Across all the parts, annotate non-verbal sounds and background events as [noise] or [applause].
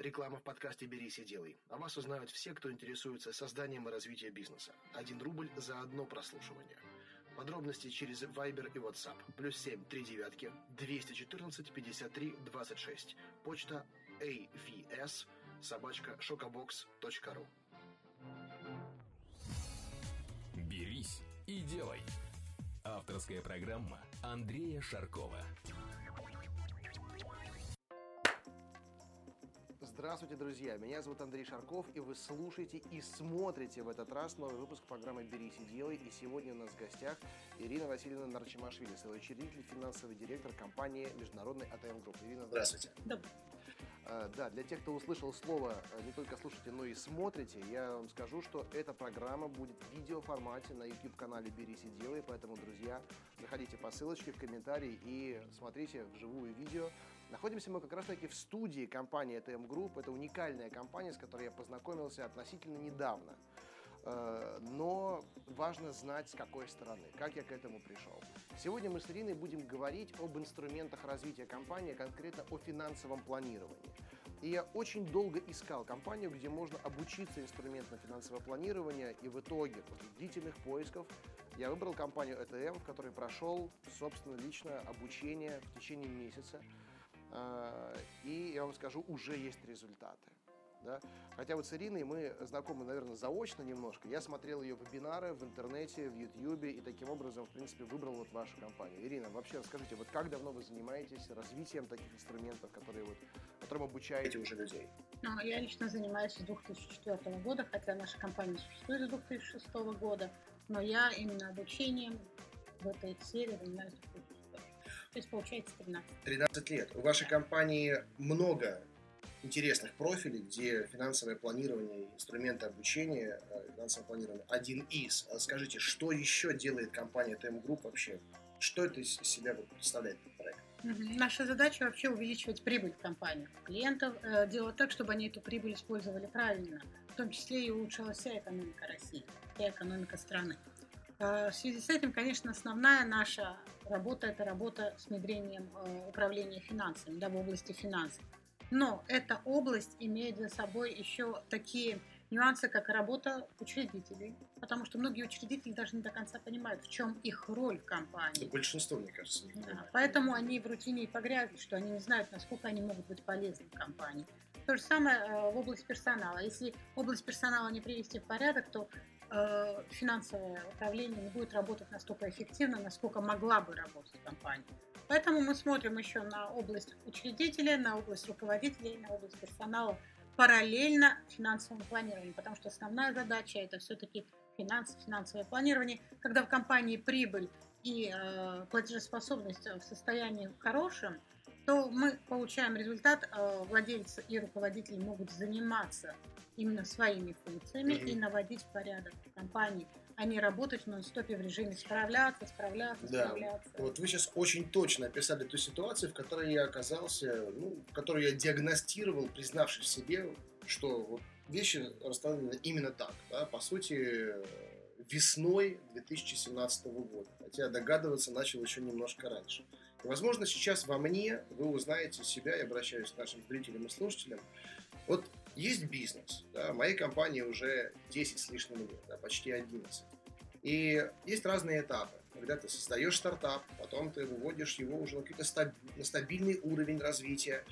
Реклама в подкасте «Берись и делай». О вас узнают все, кто интересуется созданием и развитием бизнеса. Один рубль за одно прослушивание. Подробности через Viber и WhatsApp. Плюс семь три девятки 214 53 26. Почта avs собачка шокобокс.ру «Берись и делай». Авторская программа Андрея Шаркова. Здравствуйте, друзья! Меня зовут Андрей Шарков, и вы слушаете и смотрите в этот раз новый выпуск программы «Берись и делай». И сегодня у нас в гостях Ирина Васильевна Нарчимашвили, соучредитель, финансовый директор компании Международной АТМ Групп. Ирина, здравствуйте. Добрый. А, да, для тех, кто услышал слово э, не только слушайте, но и смотрите, я вам скажу, что эта программа будет в видеоформате на YouTube-канале «Берись и делай», поэтому, друзья, заходите по ссылочке в комментарии и смотрите вживую видео. Находимся мы как раз-таки в студии компании ETM Group. Это уникальная компания, с которой я познакомился относительно недавно. Э, но важно знать, с какой стороны, как я к этому пришел. Сегодня мы с Ириной будем говорить об инструментах развития компании, конкретно о финансовом планировании. И я очень долго искал компанию, где можно обучиться инструментам финансового планирования, и в итоге, после длительных поисков, я выбрал компанию ETM, в которой прошел, собственно, лично обучение в течение месяца. Э, и я вам скажу, уже есть результаты. Да? Хотя вот с Ириной мы знакомы, наверное, заочно немножко. Я смотрел ее вебинары в интернете, в Ютьюбе и таким образом, в принципе, выбрал вот вашу компанию. Ирина, вообще расскажите, вот как давно вы занимаетесь развитием таких инструментов, которые вот, которым обучаете уже людей? Ну, я лично занимаюсь с 2004 года, хотя наша компания существует с 2006 года, но я именно обучением в этой сфере занимаюсь с 2006 то есть получается 13. 13 лет. У вашей компании много интересных профилей, где финансовое планирование, инструменты обучения, э, финансовое планирование один из. А скажите, что еще делает компания TM Group вообще? Что это из себя представляет этот проект? Наша задача вообще увеличивать прибыль компании, клиентов, э, делать так, чтобы они эту прибыль использовали правильно, в том числе и улучшалась вся экономика России, и экономика страны. Э, в связи с этим, конечно, основная наша работа – это работа с внедрением управления финансами да, в области финансов. Но эта область имеет за собой еще такие нюансы, как работа учредителей, потому что многие учредители даже не до конца понимают, в чем их роль в компании. Да, большинство, мне кажется, не да, Поэтому они в рутине и погрязли, что они не знают, насколько они могут быть полезны в компании. То же самое э, в области персонала. Если область персонала не привести в порядок, то э, финансовое управление не будет работать настолько эффективно, насколько могла бы работать компания. Поэтому мы смотрим еще на область учредителя, на область руководителей, на область персонала параллельно финансовому планированию, потому что основная задача это все-таки финансы, финансовое планирование. Когда в компании прибыль и э, платежеспособность в состоянии хорошем, то мы получаем результат, э, владельцы и руководители могут заниматься именно своими функциями mm-hmm. и наводить порядок в компании, а не работать в нон-стопе в режиме справляться, справляться, да. справляться. Вот вы сейчас очень точно описали ту ситуацию, в которой я оказался, ну, в которой я диагностировал, признавшись себе, что вот вещи расставлены именно так. Да? По сути, весной 2017 года. Хотя догадываться начал еще немножко раньше. И, возможно, сейчас во мне вы узнаете себя, я обращаюсь к нашим зрителям и слушателям. Вот есть бизнес, да, моей компании уже 10 с лишним лет, да, почти 11. И есть разные этапы. Когда ты создаешь стартап, потом ты выводишь его уже на какой-то стаб... стабильный уровень развития,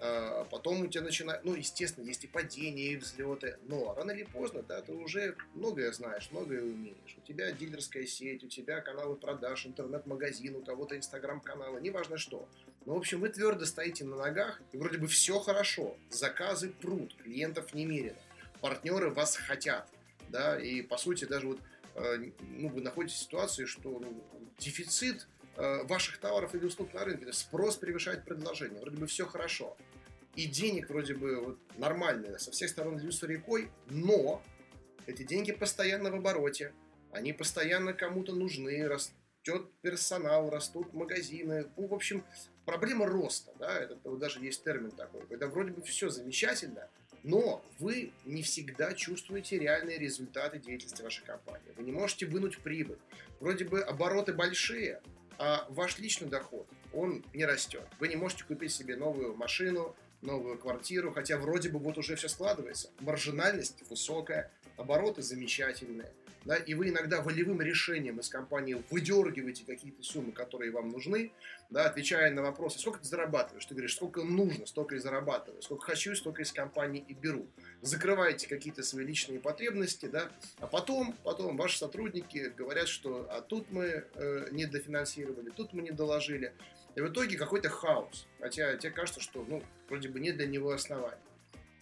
а, потом у тебя начинает, ну, естественно, есть и падения, и взлеты, но рано или поздно, да, ты уже многое знаешь, многое умеешь. У тебя дилерская сеть, у тебя каналы продаж, интернет-магазин, у кого-то инстаграм-каналы, неважно что. Но, в общем, вы твердо стоите на ногах, и вроде бы все хорошо, заказы прут, клиентов немерено, партнеры вас хотят, да, и, по сути, даже вот, э, ну, вы находитесь в ситуации, что ну, дефицит Э, ваших товаров или услуг на рынке. Спрос превышает предложение. Вроде бы все хорошо. И денег вроде бы вот нормальные, со всех сторон льются рекой, но эти деньги постоянно в обороте. Они постоянно кому-то нужны, растет персонал, растут магазины. Ну, в общем, проблема роста, да, это даже есть термин такой, когда вроде бы все замечательно, но вы не всегда чувствуете реальные результаты деятельности вашей компании. Вы не можете вынуть прибыль. Вроде бы обороты большие, а ваш личный доход, он не растет. Вы не можете купить себе новую машину, новую квартиру, хотя вроде бы вот уже все складывается. Маржинальность высокая, обороты замечательные. Да, и вы иногда волевым решением из компании выдергиваете какие-то суммы, которые вам нужны, да, отвечая на вопросы, сколько ты зарабатываешь, ты говоришь, сколько нужно, столько и зарабатываю, сколько хочу, столько из компании и беру. Закрываете какие-то свои личные потребности, да, а потом, потом ваши сотрудники говорят, что а тут мы э, не дофинансировали, тут мы не доложили. И в итоге какой-то хаос. Хотя тебе кажется, что, ну, вроде бы нет для него оснований.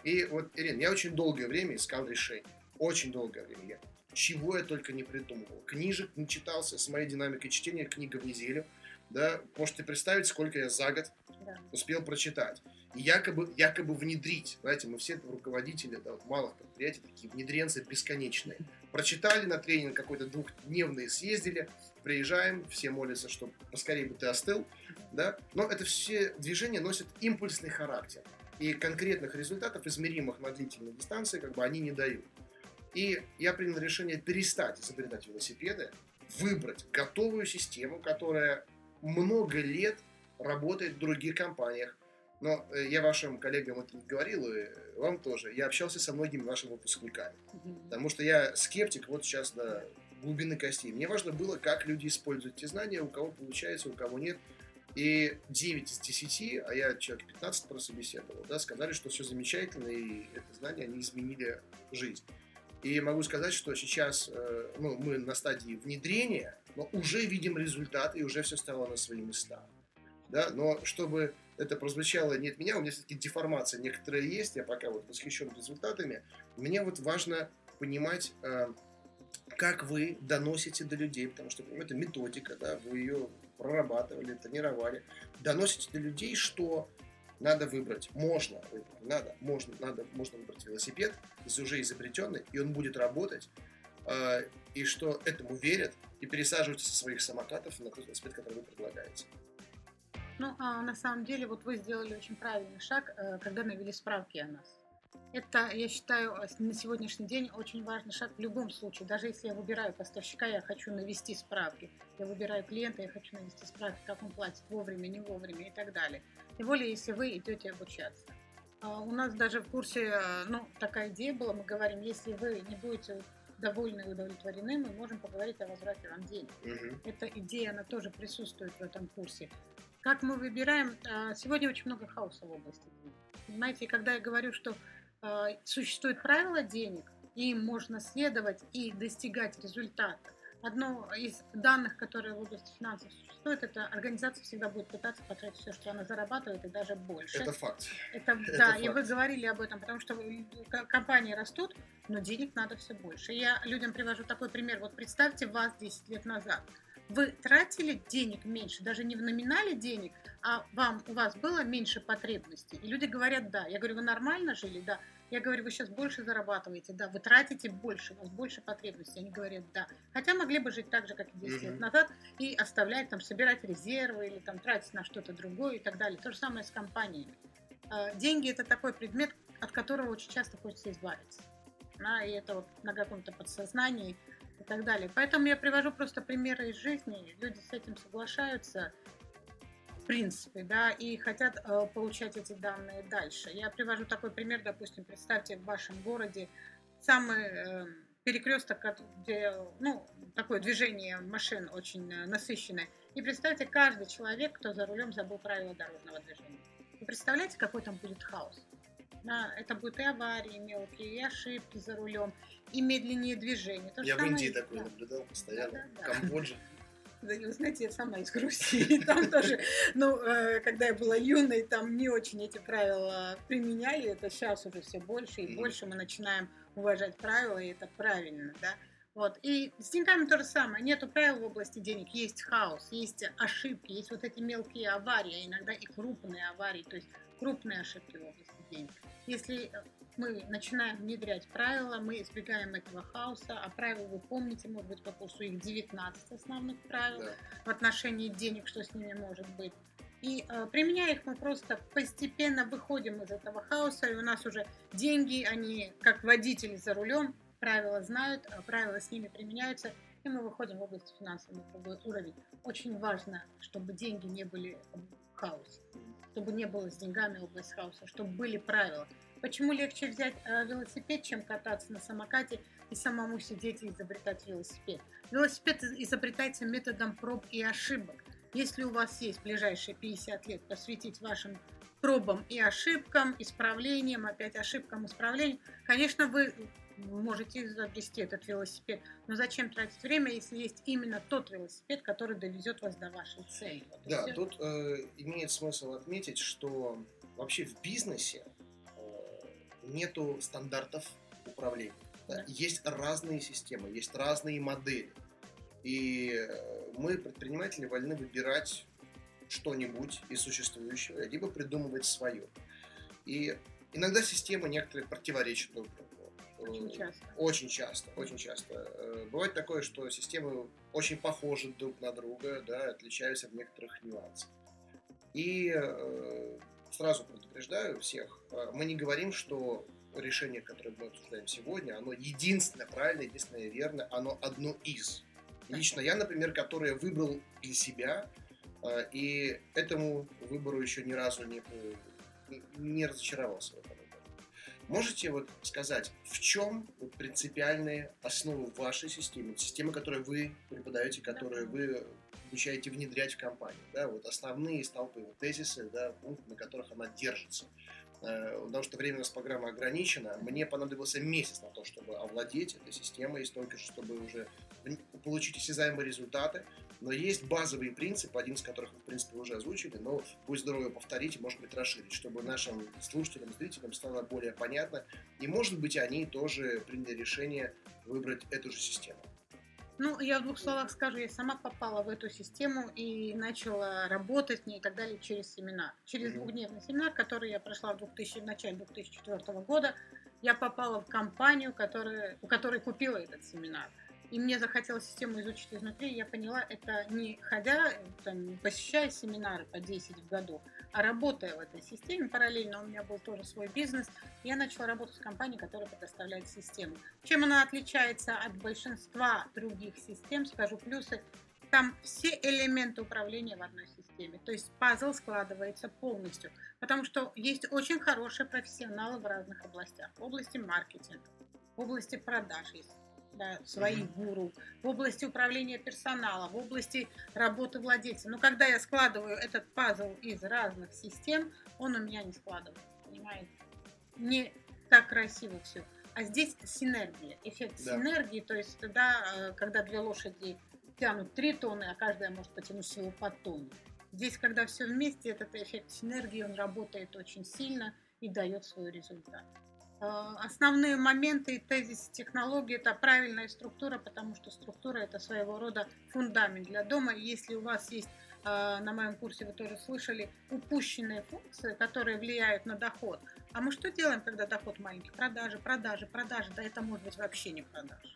И вот, Ирина, я очень долгое время искал решение. Очень долгое время. Я чего я только не придумывал. Книжек не читался с моей динамикой чтения, книга в неделю. Да, можете представить, сколько я за год да. успел прочитать. И якобы, якобы внедрить. Знаете, мы все руководители да, вот малых предприятий, такие внедренцы бесконечные. Прочитали на тренинг какой-то двухдневный, съездили, приезжаем, все молятся, чтобы поскорее бы ты остыл. Да? Но это все движения носят импульсный характер. И конкретных результатов, измеримых на длительной дистанции, как бы они не дают. И я принял решение перестать изобретать велосипеды, выбрать готовую систему, которая много лет работает в других компаниях. Но э, я вашим коллегам это не говорил, и вам тоже. Я общался со многими вашими выпускниками. Потому что я скептик вот сейчас до глубины костей. Мне важно было, как люди используют те знания, у кого получается, у кого нет. И 9 из 10, а я человек 15 просто беседовал, да, сказали, что все замечательно, и это знание, они изменили жизнь. И могу сказать, что сейчас э, ну, мы на стадии внедрения, но уже видим результаты, и уже все стало на свои места. Да? Но чтобы это прозвучало не от меня, у меня все-таки деформация некоторая есть, я пока вот восхищен результатами. Мне вот важно понимать, э, как вы доносите до людей, потому что это методика, да, вы ее прорабатывали, тренировали, доносите до людей, что надо выбрать, можно надо, можно, надо, можно выбрать велосипед, уже изобретенный, и он будет работать, э, и что этому верят, и пересаживаются со своих самокатов на тот велосипед, который вы предлагаете. Ну, а на самом деле, вот вы сделали очень правильный шаг, э, когда навели справки о нас. Это, я считаю, на сегодняшний день очень важный шаг в любом случае. Даже если я выбираю поставщика, я хочу навести справки. Я выбираю клиента, я хочу навести справки, как он платит вовремя, не вовремя и так далее. Тем более, если вы идете обучаться. А у нас даже в курсе, э, ну, такая идея была, мы говорим, если вы не будете довольны и удовлетворены, мы можем поговорить о возврате вам денег. Угу. Эта идея, она тоже присутствует в этом курсе. Как мы выбираем? А, сегодня очень много хаоса в области. Понимаете, и когда я говорю, что существует правила денег, и им можно следовать и достигать результата, Одно из данных, которые в области финансов существует, это организация всегда будет пытаться потратить все, что она зарабатывает, и даже больше. Это факт. Это, это да, факт. и вы говорили об этом, потому что компании растут, но денег надо все больше. Я людям привожу такой пример. Вот представьте вас 10 лет назад. Вы тратили денег меньше, даже не в номинале денег, а вам, у вас было меньше потребностей. И люди говорят, да. Я говорю, вы нормально жили? Да. Я говорю, вы сейчас больше зарабатываете, да, вы тратите больше, у вас больше потребностей. Они говорят, да. Хотя могли бы жить так же, как и 10 лет назад, и оставлять, там, собирать резервы или там тратить на что-то другое и так далее. То же самое с компаниями. А, деньги – это такой предмет, от которого очень часто хочется избавиться. Да, и это вот на каком-то подсознании и так далее. Поэтому я привожу просто примеры из жизни. Люди с этим соглашаются – принципе, да, и хотят э, получать эти данные дальше. Я привожу такой пример, допустим, представьте в вашем городе самый э, перекресток, где, ну, такое движение машин очень э, насыщенное. И представьте, каждый человек, кто за рулем забыл правила дорожного движения. Вы представляете, какой там будет хаос? Да, это будут и аварии мелкие, и ошибки за рулем, и медленнее движение. То Я в Индии такое да. наблюдал постоянно, да, да, да. в Камбодже. Да, вы знаете, я сама из Грузии, там тоже, ну, э, когда я была юной, там не очень эти правила применяли, это сейчас уже все больше и больше мы начинаем уважать правила, и это правильно, да. Вот. И с деньгами то же самое. Нету правил в области денег. Есть хаос, есть ошибки, есть вот эти мелкие аварии, а иногда и крупные аварии, то есть крупные ошибки в области денег. Если мы начинаем внедрять правила, мы избегаем этого хаоса, а правила вы помните, может быть, по курсу их 19 основных правил да. в отношении денег, что с ними может быть. И э, применяя их, мы просто постепенно выходим из этого хаоса, и у нас уже деньги, они как водители за рулем, правила знают, а правила с ними применяются, и мы выходим в область финансового уровень. Очень важно, чтобы деньги не были в хаосе. То чтобы не было с деньгами область хаоса, чтобы были правила. Почему легче взять э, велосипед, чем кататься на самокате и самому сидеть и изобретать велосипед? Велосипед изобретается методом проб и ошибок. Если у вас есть ближайшие 50 лет посвятить вашим пробам и ошибкам, исправлениям, опять ошибкам, исправлениям, конечно, вы можете изобрести этот велосипед. Но зачем тратить время, если есть именно тот велосипед, который довезет вас до вашей цели? Вот да, все. тут э, имеет смысл отметить, что вообще в бизнесе нету стандартов управления. Да? Есть разные системы, есть разные модели. И э, мы, предприниматели, вольны выбирать что-нибудь из существующего, либо придумывать свое. И иногда системы некоторые противоречат друг другу. Очень часто. Очень часто, очень часто. Э, бывает такое, что системы очень похожи друг на друга, да, отличаются в некоторых нюансах. И э, сразу предупреждаю всех, э, мы не говорим, что решение, которое мы обсуждаем сегодня, оно единственное правильное, единственное верное, оно одно из. Лично я, например, которое выбрал для себя, и этому выбору еще ни разу не, не разочаровался в этом. Можете вот сказать, в чем принципиальные основы вашей системы, системы, которую вы преподаете, которую вы обучаете внедрять в компанию, да, вот основные столпы, вот тезисы, да, пункты, на которых она держится. Э, потому что время у нас программа ограничена. Мне понадобился месяц на то, чтобы овладеть этой системой, и столько же, чтобы уже получить осязаемые результаты. Но есть базовые принципы, один из которых вы, в принципе, уже озвучили, но будь здоровы повторить и, может быть, расширить, чтобы нашим слушателям, зрителям стало более понятно. И, может быть, они тоже приняли решение выбрать эту же систему. Ну, я в двух словах скажу, я сама попала в эту систему и начала работать в ней и так далее через семинар. Через двухдневный семинар, который я прошла в, 2000, в начале 2004 года, я попала в компанию, которая, у которой купила этот семинар. И мне захотелось систему изучить изнутри, и я поняла, это не ходя, там, посещая семинары по 10 в году, работая в этой системе, параллельно у меня был тоже свой бизнес, я начала работать с компанией, которая предоставляет систему. Чем она отличается от большинства других систем, скажу плюсы, там все элементы управления в одной системе. То есть пазл складывается полностью. Потому что есть очень хорошие профессионалы в разных областях. В области маркетинга, в области продаж есть да, своих гуру, в области управления персоналом, в области работы владельца. Но когда я складываю этот пазл из разных систем, он у меня не складывается, понимаете? Не так красиво все. А здесь синергия, эффект да. синергии, то есть тогда, э, когда две лошади тянут 3 тонны, а каждая может потянуть всего по тонне. Здесь, когда все вместе, этот эффект синергии, он работает очень сильно и дает свой результат. Э, основные моменты и тезис технологии – это правильная структура, потому что структура – это своего рода фундамент для дома. Если у вас есть, э, на моем курсе вы тоже слышали, упущенные функции, которые влияют на доход. А мы что делаем, когда доход маленький? Продажи, продажи, продажи. Да это может быть вообще не продажи.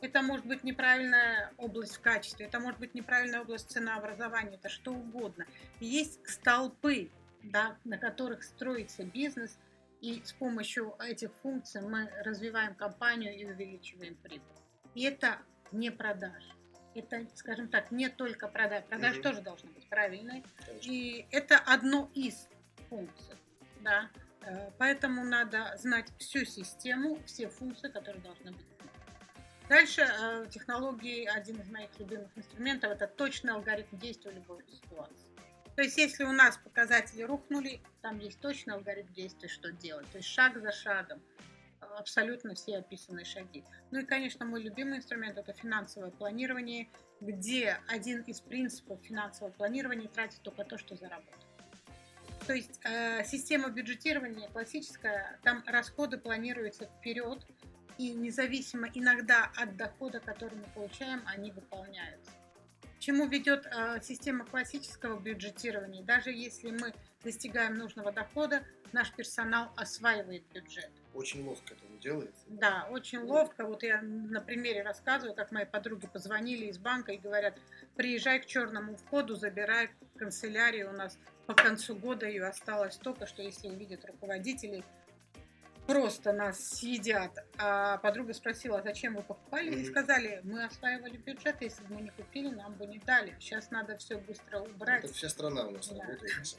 Это может быть неправильная область в качестве, это может быть неправильная область ценообразования, это что угодно. есть столпы, да, на которых строится бизнес – и с помощью этих функций мы развиваем компанию и увеличиваем прибыль. И это не продаж. Это, скажем так, не только продаж. Продаж угу. тоже должны быть правильные. Конечно. И это одно из функций. Да? Э, поэтому надо знать всю систему, все функции, которые должны быть. Дальше э, технологии, один из моих любимых инструментов, это точный алгоритм действия в любой ситуации. То есть, если у нас показатели рухнули, там есть точный алгоритм действия, что делать. То есть, шаг за шагом абсолютно все описанные шаги. Ну и, конечно, мой любимый инструмент – это финансовое планирование, где один из принципов финансового планирования – тратить только то, что заработал. То есть э, система бюджетирования классическая, там расходы планируются вперед, и независимо иногда от дохода, который мы получаем, они выполняются чему ведет э, система классического бюджетирования. Даже если мы достигаем нужного дохода, наш персонал осваивает бюджет. Очень ловко это делается. Да, очень ловко. Вот я на примере рассказываю, как мои подруги позвонили из банка и говорят, приезжай к черному входу, забирай канцелярию у нас по концу года ее осталось столько, что если увидят руководителей, просто нас съедят. А подруга спросила, зачем вы покупали? Mm-hmm. И сказали, мы осваивали бюджет, если бы мы не купили, нам бы не дали. Сейчас надо все быстро убрать. Это вся страна у нас да. работает.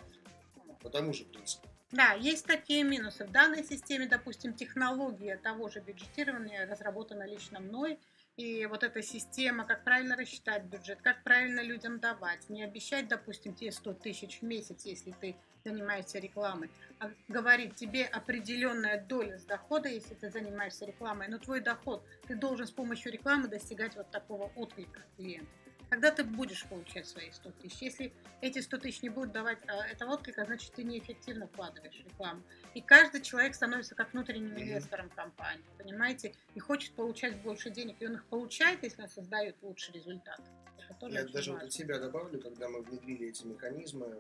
по тому же принципу. Да, есть такие минусы. В данной системе, допустим, технология того же бюджетирования разработана лично мной. И вот эта система, как правильно рассчитать бюджет, как правильно людям давать, не обещать, допустим, тебе 100 тысяч в месяц, если ты занимаешься рекламой, а говорить тебе определенная доля с дохода, если ты занимаешься рекламой, но твой доход ты должен с помощью рекламы достигать вот такого отклика клиента. Тогда ты будешь получать свои 100 тысяч. Если эти 100 тысяч не будут давать а, этого отклика, значит, ты неэффективно вкладываешь рекламу. И каждый человек становится как внутренним инвестором компании, понимаете? И хочет получать больше денег. И он их получает, если он создает лучший результат. Я даже вот от себя добавлю, когда мы внедрили эти механизмы,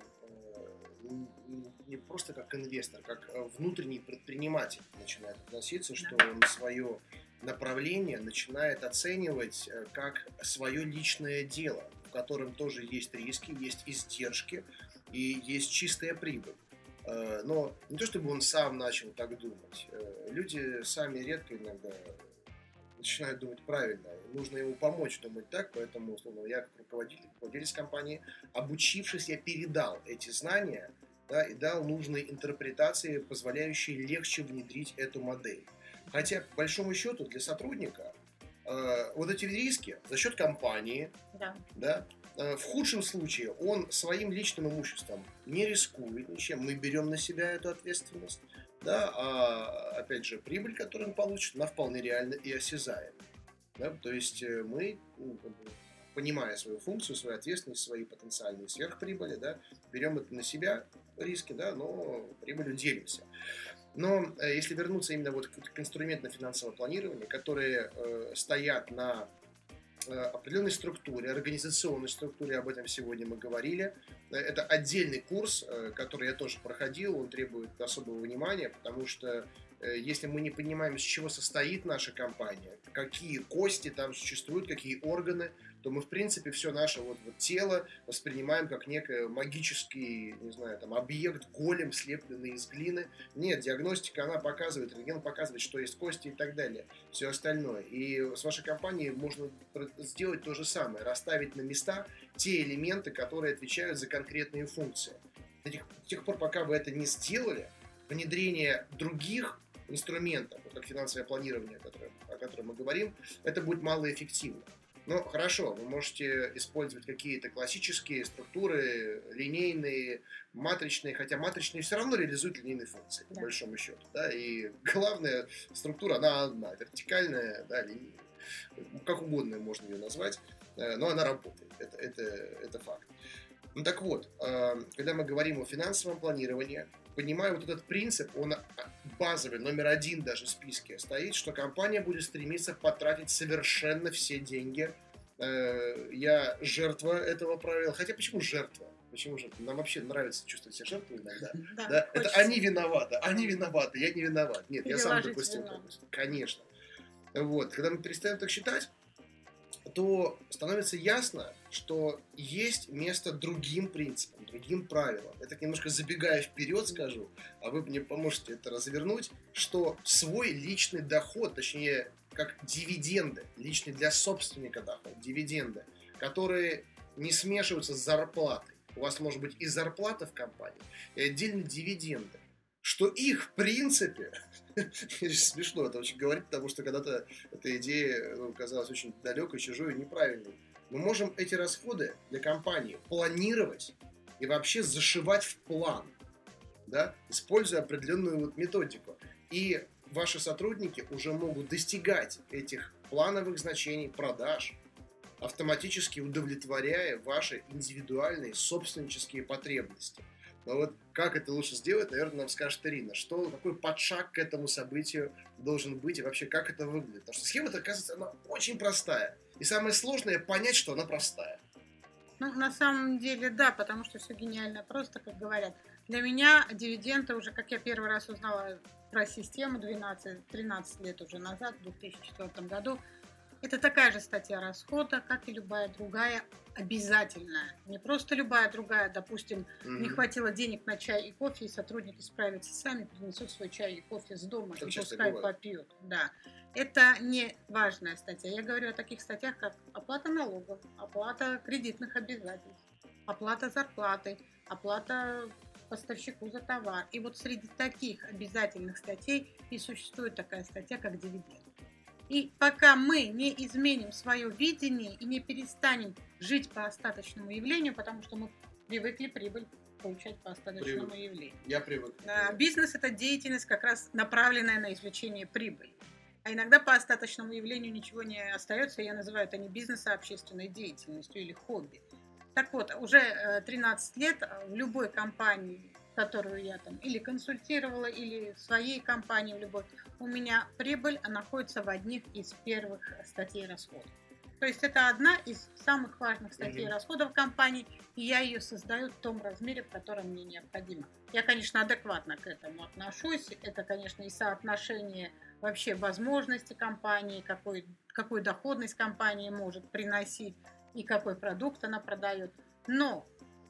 не просто как инвестор, как э, внутренний предприниматель начинает относиться, что он свое направление начинает оценивать э, как свое личное дело, в котором тоже есть риски, есть издержки и есть чистая прибыль. Э, но не то чтобы он сам начал так думать. Люди сами редко иногда начинают думать правильно. Нужно ему помочь думать так, поэтому, условно, я как руководитель, владелец компании, обучившись, я передал эти знания да, и дал нужные интерпретации, позволяющие легче внедрить эту модель. Хотя, по большому счету, для сотрудника э, вот эти риски за счет компании, да. Да, э, в худшем случае он своим личным имуществом не рискует ничем, мы берем на себя эту ответственность да, а опять же прибыль, которую он получит, она вполне реальна и осязаема. Да? То есть э, мы, ну, понимая свою функцию, свою ответственность, свои потенциальные сверхприбыли, да, берем это на себя, риски, да, но прибылью делимся. Но э, если вернуться именно вот к инструментам финансового планирования, которые э, стоят на определенной структуре, организационной структуре, об этом сегодня мы говорили. Э, это отдельный курс, э, который я тоже проходил, он требует особого внимания, потому что если мы не понимаем, из чего состоит наша компания, какие кости там существуют, какие органы, то мы, в принципе, все наше вот, вот тело воспринимаем как некое магический, не знаю, там, объект, голем, слепленный из глины. Нет, диагностика, она показывает, рентген показывает, что есть кости и так далее, все остальное. И с вашей компанией можно сделать то же самое, расставить на места те элементы, которые отвечают за конкретные функции. До тех, до тех пор, пока вы это не сделали, внедрение других инструментов, вот как финансовое планирование, о котором мы говорим, это будет малоэффективно. Ну, хорошо, вы можете использовать какие-то классические структуры, линейные, матричные, хотя матричные все равно реализуют линейные функции, да. по большому счету. Да? И [laughs] главная структура, она одна, вертикальная, да, ли, как угодно можно ее назвать, э, но она работает, это, это, это факт. Ну так вот, э, когда мы говорим о финансовом планировании, понимаю, вот этот принцип, он базовый, номер один даже в списке стоит, что компания будет стремиться потратить совершенно все деньги. Э, я жертва этого правила. Хотя почему жертва? Почему же? Нам вообще нравится чувствовать себя жертвой иногда. [laughs] Да, да? Это они виноваты, они виноваты, я не виноват. Нет, я сам допустил. Конечно. Вот, когда мы перестаем так считать, то становится ясно, что есть место другим принципам, другим правилам. Это немножко забегая вперед скажу, а вы мне поможете это развернуть, что свой личный доход, точнее, как дивиденды, личный для собственника доход, дивиденды, которые не смешиваются с зарплатой. У вас может быть и зарплата в компании, и отдельно дивиденды. Что их, в принципе, [laughs] смешно это очень говорить, потому что когда-то эта идея ну, казалась очень далекой, чужой и неправильной. Мы можем эти расходы для компании планировать и вообще зашивать в план, да, используя определенную вот методику. И ваши сотрудники уже могут достигать этих плановых значений продаж, автоматически удовлетворяя ваши индивидуальные собственнические потребности – но вот как это лучше сделать, наверное, нам скажет Ирина. Что, какой подшаг к этому событию должен быть и вообще как это выглядит. Потому что схема, оказывается, она очень простая. И самое сложное понять, что она простая. Ну, на самом деле, да, потому что все гениально просто, как говорят. Для меня дивиденды уже, как я первый раз узнала про систему 12-13 лет уже назад, в 2004 году, это такая же статья расхода, как и любая другая обязательная. Не просто любая другая, допустим, mm-hmm. не хватило денег на чай и кофе, и сотрудники справятся сами, принесут свой чай и кофе с дома Что и пускай попьют. Да. Это не важная статья. Я говорю о таких статьях, как оплата налогов, оплата кредитных обязательств, оплата зарплаты, оплата поставщику за товар. И вот среди таких обязательных статей и существует такая статья, как дивиденд. И пока мы не изменим свое видение и не перестанем жить по остаточному явлению, потому что мы привыкли прибыль получать по остаточному Привык. явлению. Я привык. А, Бизнес – это деятельность, как раз направленная на извлечение прибыли. А иногда по остаточному явлению ничего не остается, я называю это не бизнес, а общественной деятельностью или хобби. Так вот, уже э, 13 лет э, в любой компании, которую я там или консультировала, или в своей компании в любой, у меня прибыль находится в одних из первых статей расходов. То есть это одна из самых важных статей Мгм. расходов компании, и я ее создаю в том размере, в котором мне необходимо. Я, конечно, адекватно к этому отношусь. Это, конечно, и соотношение вообще возможности компании, какой, какую доходность компания может приносить и какой продукт она продает. Но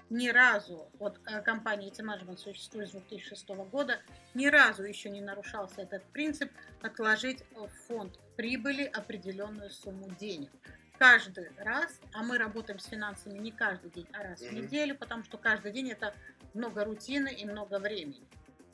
ни разу, вот э, компания Management существует с 2006 года, ни разу еще не нарушался этот принцип отложить в фонд прибыли определенную сумму денег. Каждый раз, а мы работаем с финансами не каждый день, а раз в неделю, потому что каждый день это много рутины и много времени.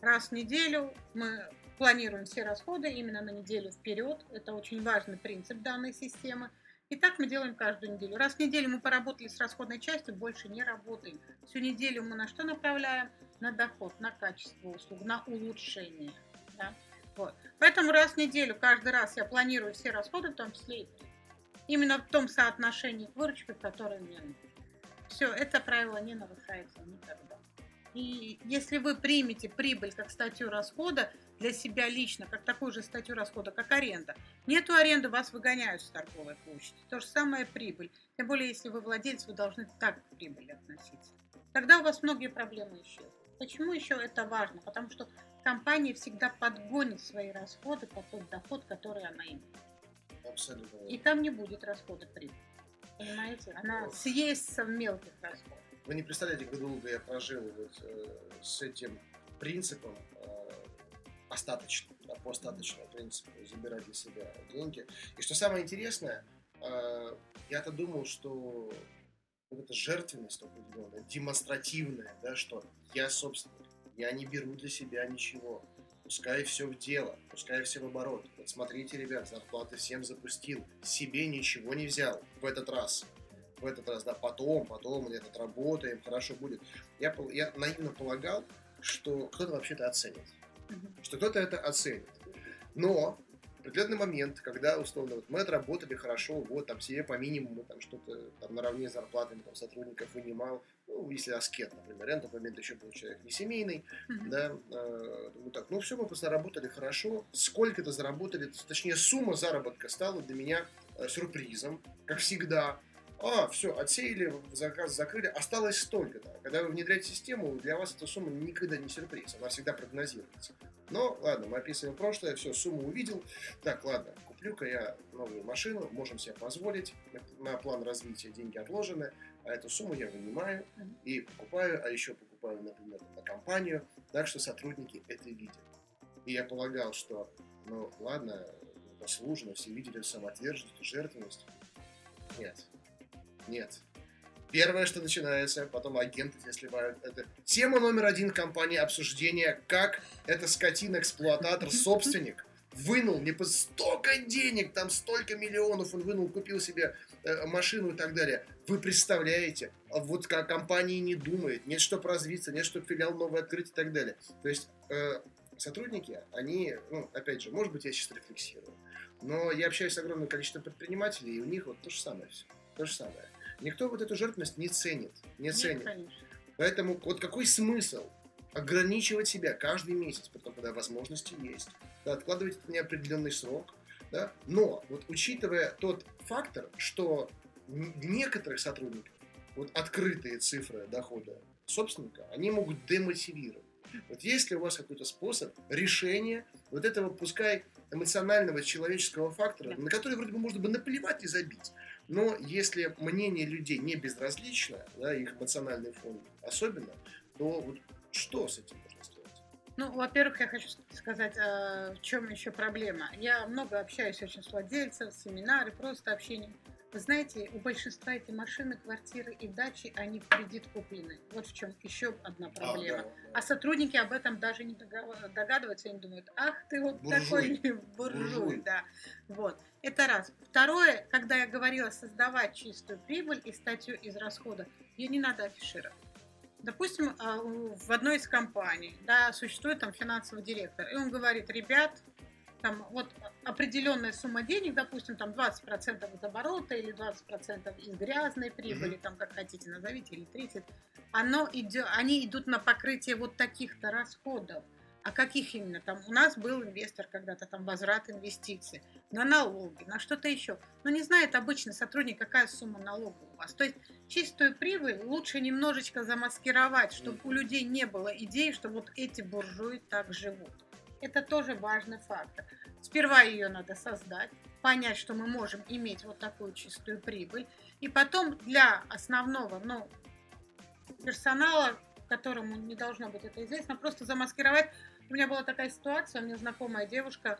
Раз в неделю мы планируем все расходы именно на неделю вперед. Это очень важный принцип данной системы. И так мы делаем каждую неделю. Раз в неделю мы поработали с расходной частью, больше не работаем. Всю неделю мы на что направляем? На доход, на качество услуг, на улучшение. Да? Вот. Поэтому раз в неделю, каждый раз я планирую все расходы, в том числе. Именно в том соотношении к выручке, которое мне нужно. Все, это правило не нарушается никогда. И если вы примете прибыль как статью расхода для себя лично, как такую же статью расхода, как аренда, нету аренды, вас выгоняют с торговой площади. То же самое прибыль. Тем более, если вы владелец, вы должны так к прибыли относиться. Тогда у вас многие проблемы исчезнут. Почему еще это важно? Потому что компания всегда подгонит свои расходы под тот доход, который она имеет. Абсолютно. И там не будет расхода прибыли. Понимаете? Она съестся в мелких расходах. Вы не представляете, как долго я прожил вот, э, с этим принципом э, остаточным, да, по остаточному принципу забирать для себя деньги. И что самое интересное, э, я-то думал, что вот эта жертвенность определенная, демонстративная, да, что я собственник, я не беру для себя ничего, пускай все в дело, пускай все в оборот. Вот смотрите, ребят, зарплаты всем запустил, себе ничего не взял в этот раз. В этот раз, да, потом, потом мы этот работаем, хорошо будет. Я, я наивно полагал, что кто-то вообще-то оценит что кто-то это оценит. Но в определенный момент, когда, условно, вот мы отработали хорошо, вот, там, себе по минимуму, там, что-то там наравне с зарплатами там, сотрудников вынимал, ну, если аскет, например, на тот момент еще был человек не семейный, Мгм. да, э, думаю, так, ну, все, мы просто заработали хорошо, сколько-то заработали, точнее, сумма заработка стала для меня э, сюрпризом, как всегда, а, все, отсеяли, заказ закрыли, осталось столько-то. Когда вы внедряете систему, для вас эта сумма никогда не сюрприз, она всегда прогнозируется. Но, ладно, мы описываем прошлое, все, сумму увидел. Так, ладно, куплю-ка я новую машину, можем себе позволить, на план развития деньги отложены, а эту сумму я вынимаю и покупаю, а еще покупаю, например, на компанию, так что сотрудники это видят. И я полагал, что, ну, ладно, заслуженно, все видели самоотверженность, жертвенность. Нет. Нет. Первое, что начинается, потом агенты тебя сливают, это тема номер один компании обсуждения, как эта скотина-эксплуататор, [laughs] собственник, вынул не по столько денег, там столько миллионов он вынул, купил себе э, машину и так далее. Вы представляете, а вот как компания не думает, нет, чтобы развиться, нет, чтобы филиал новый открыть и так далее. То есть э, сотрудники, они, ну, опять же, может быть, я сейчас рефлексирую, но я общаюсь с огромным количеством предпринимателей, и у них вот то же самое все. То же самое. Никто вот эту жертвенность не ценит. Не Нет, ценит. конечно. Поэтому вот какой смысл ограничивать себя каждый месяц, потом, когда возможности есть, да, откладывать это неопределенный срок, да, но вот учитывая тот фактор, что некоторых сотрудников вот открытые цифры дохода собственника, они могут демотивировать. Вот есть ли у вас какой-то способ решения вот этого, пускай эмоционального человеческого фактора, Да. на который вроде бы можно бы наплевать и забить, но если мнение людей не безразлично, да, их эмоциональный фон особенно, то вот что с этим можно сделать? Ну, во-первых, я хочу сказать, а, в чем еще проблема. Я много общаюсь очень с владельцем, семинары, просто общение. Вы знаете, у большинства эти машины, квартиры и дачи, они в кредит куплены. Вот в чем еще одна проблема. А, да, А сотрудники об этом даже не догадываются, они думают, ах ты вот Буржуй. такой [laughs] буржуй, Буржуй. да. Вот, это раз. Второе, когда я говорила создавать чистую прибыль и статью из расхода, ее не надо афишировать. Допустим, а, в одной из компаний, да, существует там финансовый директор, и он говорит, ребят, там вот определенная сумма денег, допустим, там 20% из оборота или 20% из грязной прибыли, там как хотите назовите, или 30%, оно идет, они идут на покрытие вот таких-то расходов. А каких именно? Там у нас был инвестор когда-то, там возврат инвестиций, на налоги, на что-то еще. Но не знает обычный сотрудник, какая сумма налога у вас. То есть чистую прибыль лучше немножечко замаскировать, чтобы у людей не было идеи, что вот эти буржуи так живут. Это тоже важный фактор. Сперва ее надо создать, понять, что мы можем иметь вот такую чистую прибыль, и потом для основного, ну, персонала, которому не должно быть это известно, просто замаскировать. У меня была такая ситуация, у меня знакомая девушка,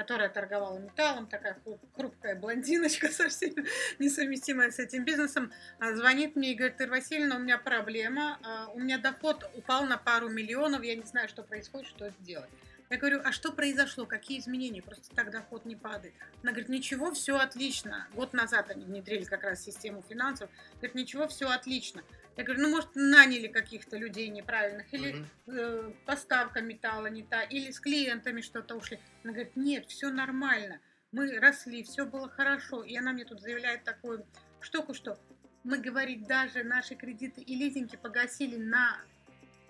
которая торговала металлом, такая хру- хрупкая блондиночка, [laughs] совсем несовместимая с этим бизнесом, а, звонит мне и говорит, Ира Васильевна, у меня проблема, а, у меня доход упал на пару миллионов, я не знаю, что происходит, что сделать. Я говорю, а что произошло, какие изменения? Просто так доход не падает. Она говорит, ничего, все отлично. Год назад они внедрили как раз систему финансов. Говорит, ничего, все отлично. Я говорю, ну, может, наняли каких-то людей неправильных, или Мгм. э, поставка металла не та, или с клиентами что-то ушли. Она говорит, нет, все нормально. Мы росли, все было хорошо. И она мне тут заявляет такую штуку, что мы, говорит, даже наши кредиты и лизинги погасили на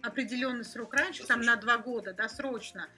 определенный срок раньше, там на два года, досрочно.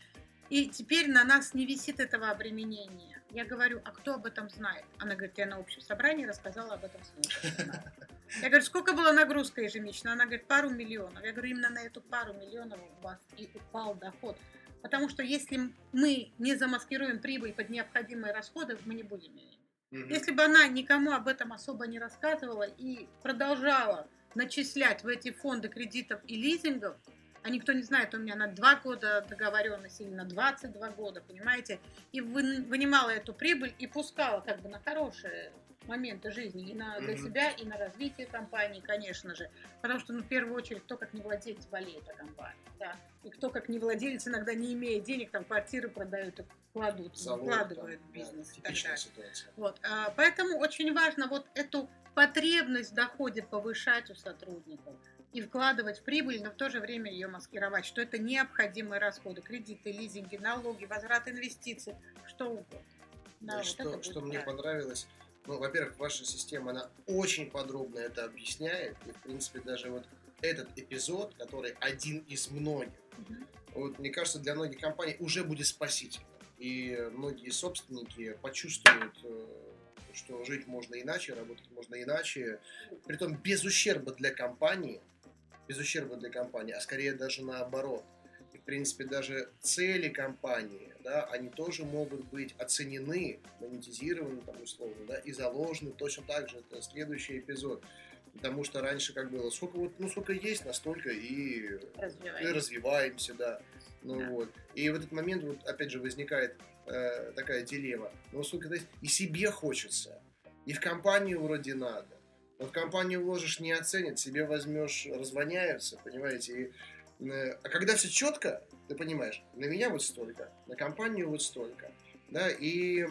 И теперь на нас не висит этого обременения. Я говорю, а кто об этом знает? Она говорит, я на общем собрании рассказала об этом. [laughs] Я говорю, сколько была нагрузка ежемесячно? Она говорит, пару миллионов. Я говорю, именно на эту пару миллионов у вас и упал доход. Потому что если мы не замаскируем прибыль под необходимые расходы, мы не будем иметь. Мгм. Если бы она никому об этом особо не рассказывала и продолжала начислять в эти фонды кредитов и лизингов, а никто не знает, у меня на 2 года договоренность или на 22 года, понимаете, и вы- вынимала эту прибыль и пускала как бы на хорошие моменты жизни и на, для Мгм. себя, и на развитие компании, конечно же. Потому что, ну, в первую очередь, кто как не владелец болеет о компании, да. И кто как не владелец, иногда не имея денег, там квартиры продают и кладут, вкладывают там, в бизнес да, и так далее. ситуация. Вот, а, поэтому очень важно вот эту потребность в доходе повышать у сотрудников и вкладывать в прибыль, но в то же время ее маскировать, что это необходимые расходы, кредиты, лизинги, налоги, возврат инвестиций, что угодно. Да, вот что, что мне правильно. понравилось, ну, во-первых, ваша система, она очень подробно это объясняет, и, в принципе, даже вот этот эпизод, который один из многих, Мгм. вот, мне кажется, для многих компаний уже будет спасительным. И многие собственники почувствуют, э, что жить можно иначе, работать можно иначе, притом без ущерба для компании, без ущерба для компании, а скорее даже наоборот. И, в принципе, даже цели компании, да, они тоже могут быть оценены, монетизированы, там, условно, да, и заложены точно так же. Это следующий эпизод. Потому что раньше как было, сколько вот, ну сколько есть, настолько и и Развиваем. развиваемся, да. Ну Да. вот. И в этот момент вот опять же возникает э, такая дилемма. Ну сколько то есть и себе хочется, и в компанию вроде надо. Но в компанию вложишь не оценят, себе возьмешь, развоняются, понимаете. И, а когда все четко, ты понимаешь, на меня вот столько, на компанию вот столько, да, и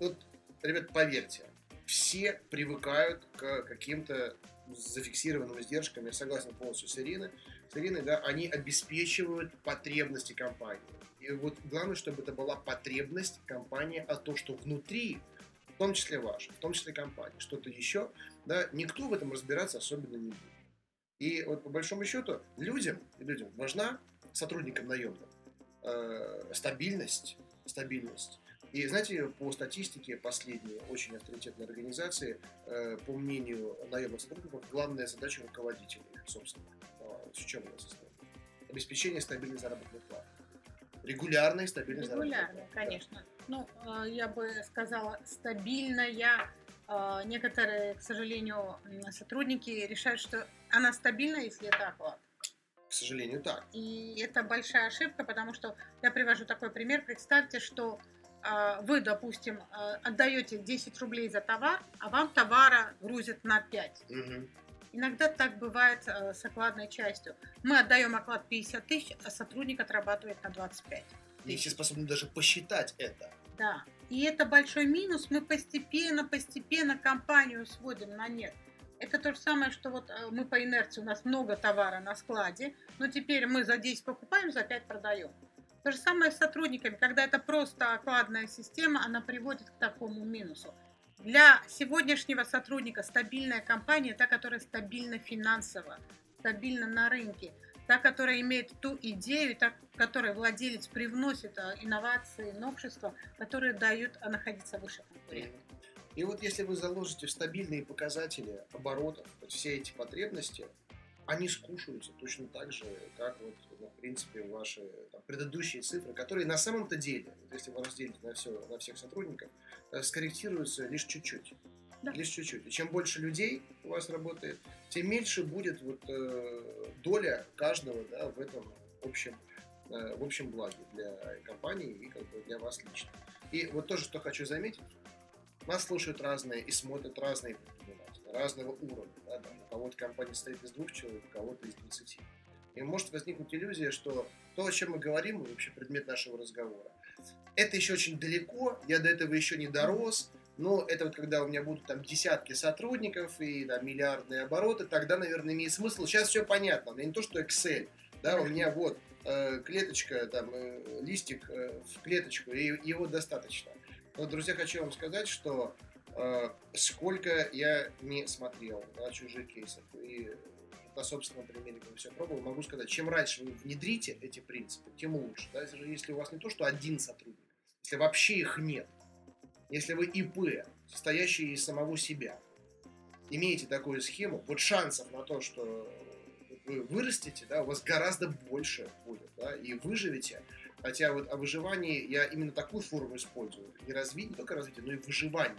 вот, ребят, поверьте, все привыкают к каким-то зафиксированным издержкам, я согласен полностью с Ириной, с Ириной, да, они обеспечивают потребности компании. И вот главное, чтобы это была потребность компании, а то, что внутри, в том числе ваша, в том числе компания, что-то еще, да, никто в этом разбираться особенно не будет. И вот по большому счету людям, людям важна, сотрудникам наемным, э, стабильность, стабильность. И знаете, по статистике последней очень авторитетной организации, э, по мнению наемных сотрудников, главная задача руководителей, собственно, э, в чем она состоит? Обеспечение стабильной заработной платы. Регулярной стабильной заработной Регулярно, платы. конечно. Ну, э, я бы сказала, стабильная. Э, Некоторые, к сожалению, сотрудники решают, что она стабильна, если это оклад. К сожалению, так. И это большая ошибка, потому что я привожу такой пример. Представьте, что а, вы, допустим, а, отдаете 10 рублей за товар, а вам товара грузят на 5. Мгм. Иногда так бывает э, с окладной частью. Мы отдаем оклад 50 тысяч, а сотрудник отрабатывает на 25. И все способны даже посчитать это. Да. И это большой минус. Мы постепенно, постепенно компанию сводим на нет. Это то же самое, что вот э, мы по инерции, у нас много товара на складе, но теперь мы за 10 покупаем, за 5 продаем. То же самое с сотрудниками. Когда это просто окладная система, она приводит к такому минусу. Для сегодняшнего сотрудника стабильная компания, та, которая стабильна финансово, стабильна на рынке, та, которая имеет ту идею, та, которой владелец привносит а, инновации, новшества, которые дают а, находиться выше конкурентов. И вот если вы заложите в стабильные показатели оборотов вот все эти потребности, они скушаются точно так же, как вот, ну, в принципе, ваши там, предыдущие цифры, которые на самом-то деле, вот если вы разделите на, все, на всех сотрудников, э, скорректируются лишь чуть-чуть. Да. Лишь чуть-чуть. И чем больше людей у вас работает, тем меньше будет вот, э, доля каждого да, в этом общем, э, в общем благе для компании и как бы для вас лично. И вот тоже, что хочу заметить, нас слушают разные и смотрят разные разного уровня. Да, там, у кого-то компания стоит из двух человек, у кого-то из 20. И может возникнуть иллюзия, что то, о чем мы говорим, вообще предмет нашего разговора, это еще очень далеко, я до этого еще не дорос, но это вот когда у меня будут там десятки сотрудников и там, миллиардные обороты, тогда, наверное, имеет смысл. Сейчас все понятно, у меня не то, что Excel, да, у меня вот э, клеточка, там, э, листик э, в клеточку, и его достаточно. Но, друзья, хочу вам сказать, что э, сколько я не смотрел на чужих кейсов и на собственном примере, когда все пробовал, могу сказать, чем раньше вы внедрите эти принципы, тем лучше. Да? Если у вас не то, что один сотрудник, если вообще их нет, если вы ИП, состоящий из самого себя, имеете такую схему, вот шансов на то, что вы вырастете, да, у вас гораздо больше будет, да, и выживете. Хотя вот о выживании я именно такую форму использую. Не развитие, не только развитие, но и выживание.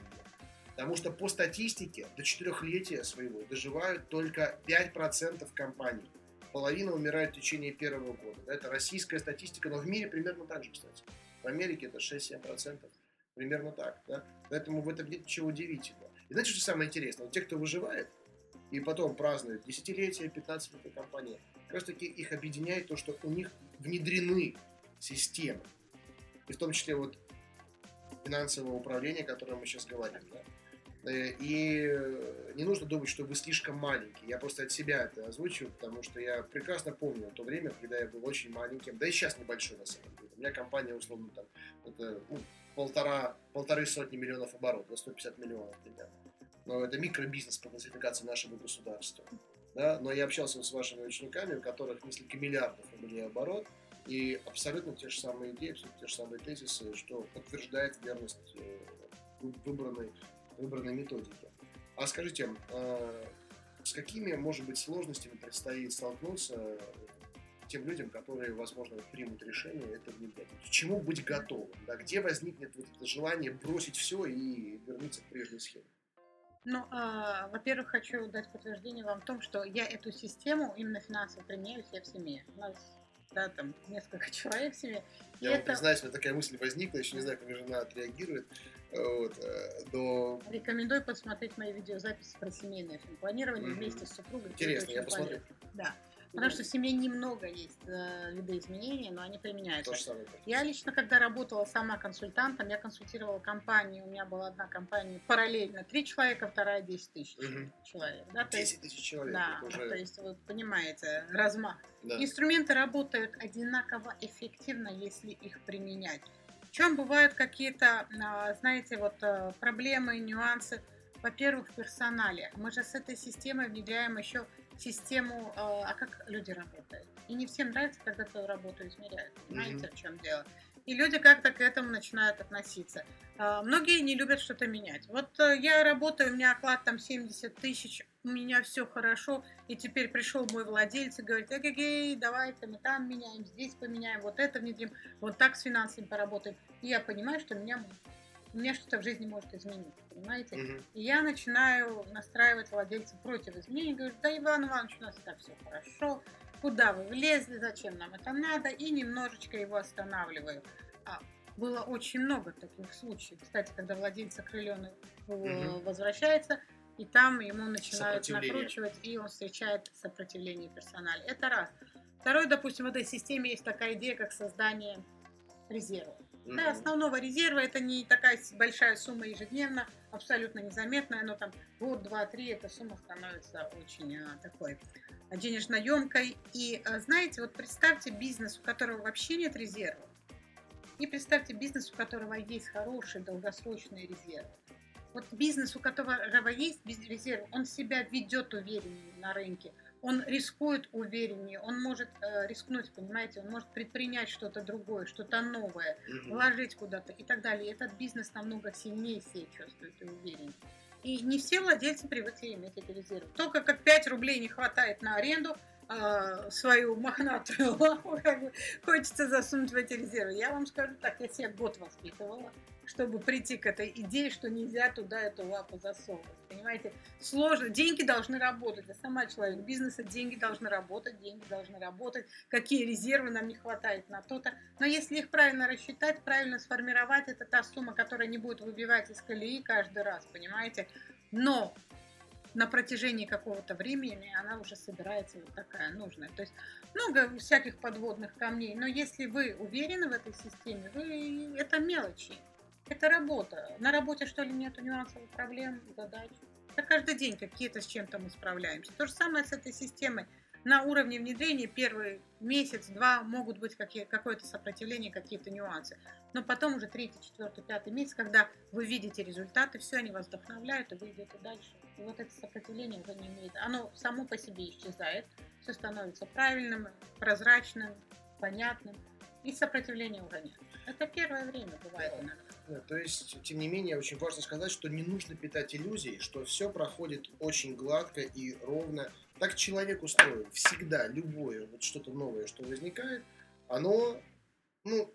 Потому что по статистике до четырехлетия своего доживают только 5% компаний. Половина умирает в течение первого года. Это российская статистика, но в мире примерно так же, кстати. В Америке это 6-7%. Примерно так. Да? Поэтому в этом нет ничего удивительного. И знаете, что самое интересное? Вот те, кто выживает, и потом празднуют десятилетия, 15 лет компании, как раз таки их объединяет то, что у них внедрены системы. И в том числе вот финансового управления, о котором мы сейчас говорим. Да? И не нужно думать, что вы слишком маленький. Я просто от себя это озвучиваю, потому что я прекрасно помню то время, когда я был очень маленьким, да и сейчас небольшой на самом деле. У меня компания, условно, там, это, ну, полтора, полторы сотни миллионов оборотов, 150 миллионов примерно. Но это микробизнес по классификации нашего государства. Да? Но я общался с вашими учениками, у которых несколько миллиардов рублей оборот, и абсолютно те же самые идеи, абсолютно те же самые тезисы, что подтверждает верность выбранной выбранной методики. А скажите, э, с какими, может быть, сложностями предстоит столкнуться тем людям, которые, возможно, примут решение это внедрять? К чему быть готовым? Да? Где возникнет вот это желание бросить все и вернуться к прежней схеме? Ну, э, во-первых, хочу дать подтверждение вам в том, что я эту систему именно финансово применяю себя в семье. У нас да, там несколько [laughs] человек в семье. Я вам это... признаюсь, у меня такая мысль возникла, еще не знаю, как жена отреагирует. Вот, э, но... Рекомендую посмотреть мои видеозаписи про семейное планирование mm-hmm. вместе с супругой. Интересно, я посмотрю. Да. Потому что в семье немного есть э, видоизменений, но они применяются. То же самое. Я лично, когда работала сама консультантом, я консультировала компании, у меня была одна компания параллельно, три человека, вторая 10 тысяч угу. человек. Да, 10 тысяч человек. Да, уже... то есть вы понимаете размах. Да. Инструменты работают одинаково эффективно, если их применять. В чем бывают какие-то, а, знаете, вот э, проблемы, нюансы? Во-первых, в персонале. Мы же с этой системой внедряем еще систему, а, а как люди работают. И не всем нравится, когда твою работу измеряют. Понимаете, mm-hmm. в чем дело? И люди как-то к этому начинают относиться. А, многие не любят что-то менять. Вот э, я работаю, у меня оклад там 70 тысяч, у меня все хорошо, и теперь пришел мой владелец и говорит, эгегей, давайте мы там меняем, здесь поменяем, вот это внедрим, вот так с финансами поработаем. И я понимаю, что меня у меня что-то в жизни может измениться, понимаете? Угу. И я начинаю настраивать владельца против изменений, говорю, да, Иван Иванович, у нас так все хорошо, куда вы влезли, зачем нам это надо, и немножечко его останавливаю. А было очень много таких случаев. Кстати, когда владелец окрыленный угу. возвращается, и там ему начинают накручивать, и он встречает сопротивление персонала. Это раз. Второе, допустим, в этой системе есть такая идея, как создание резерва. Mm-hmm. Да, основного резерва это не такая большая сумма ежедневно, абсолютно незаметная, но там год, два, три эта сумма становится очень а, такой денежно емкой. И а, знаете, вот представьте бизнес, у которого вообще нет резерва, и представьте бизнес, у которого есть хороший долгосрочный резерв. Вот бизнес, у которого есть резерв, он себя ведет увереннее на рынке – он рискует увереннее, он может э, рискнуть, понимаете, он может предпринять что-то другое, что-то новое, угу. вложить куда-то и так далее. Этот бизнес намного сильнее себя чувствует и увереннее. И не все владельцы привыкли иметь эти резервы. Только как 5 рублей не хватает на аренду, э, свою мохнатую лапу [laughs] как бы, хочется засунуть в эти резервы. Я вам скажу так, я себя год воспитывала чтобы прийти к этой идее, что нельзя туда эту лапу засовывать. Понимаете, сложно. Деньги должны работать. Я сама человек бизнеса, деньги должны работать, деньги должны работать. Какие резервы нам не хватает на то-то. Но если их правильно рассчитать, правильно сформировать, это та сумма, которая не будет выбивать из колеи каждый раз, понимаете. Но на протяжении какого-то времени она уже собирается вот такая нужная. То есть много всяких подводных камней, но если вы уверены в этой системе, вы это мелочи. Это работа. На работе что ли нету нюансов, проблем, задач? Это каждый день какие-то с чем-то мы справляемся. То же самое с этой системой. На уровне внедрения первый месяц, два могут быть какие, какое-то сопротивление, какие-то нюансы. Но потом уже третий, четвертый, пятый месяц, когда вы видите результаты, все, они вас вдохновляют, и вы идете дальше. И вот это сопротивление уже не имеет. Оно само по себе исчезает, все становится правильным, прозрачным, понятным, и сопротивления уже нет. Это первое время бывает иногда. Да, то есть, тем не менее, очень важно сказать, что не нужно питать иллюзий, что все проходит очень гладко и ровно. Так человек устроен. Всегда любое вот что-то новое, что возникает, оно, ну,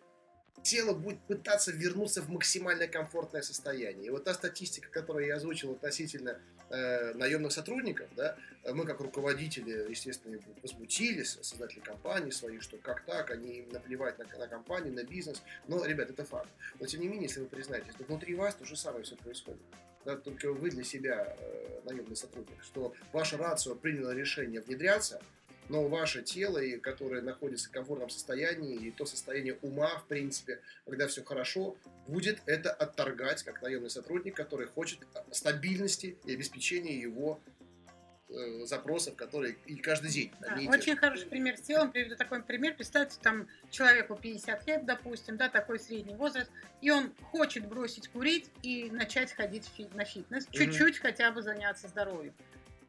тело будет пытаться вернуться в максимально комфортное состояние. И вот та статистика, которую я озвучил относительно э, наемных сотрудников, да, мы как руководители, естественно, возмутились, создатели компании свои, что как так, они наплевать на, на компанию, на бизнес. Но, ребят, это факт. Но, тем не менее, если вы признаете, что внутри вас то же самое все происходит. Да, только вы для себя э, наемный сотрудник, что ваша рация приняла решение внедряться, но ваше тело, и которое находится в комфортном состоянии, и то состояние ума, в принципе, когда все хорошо, будет это отторгать, как наемный сотрудник, который хочет стабильности и обеспечения его э, запросов, которые и каждый день. Да, очень хороший пример с телом. Приведу такой пример. Представьте, там человеку 50 лет, допустим, да, такой средний возраст, и он хочет бросить курить и начать ходить на фитнес, чуть-чуть mm-hmm. хотя бы заняться здоровьем.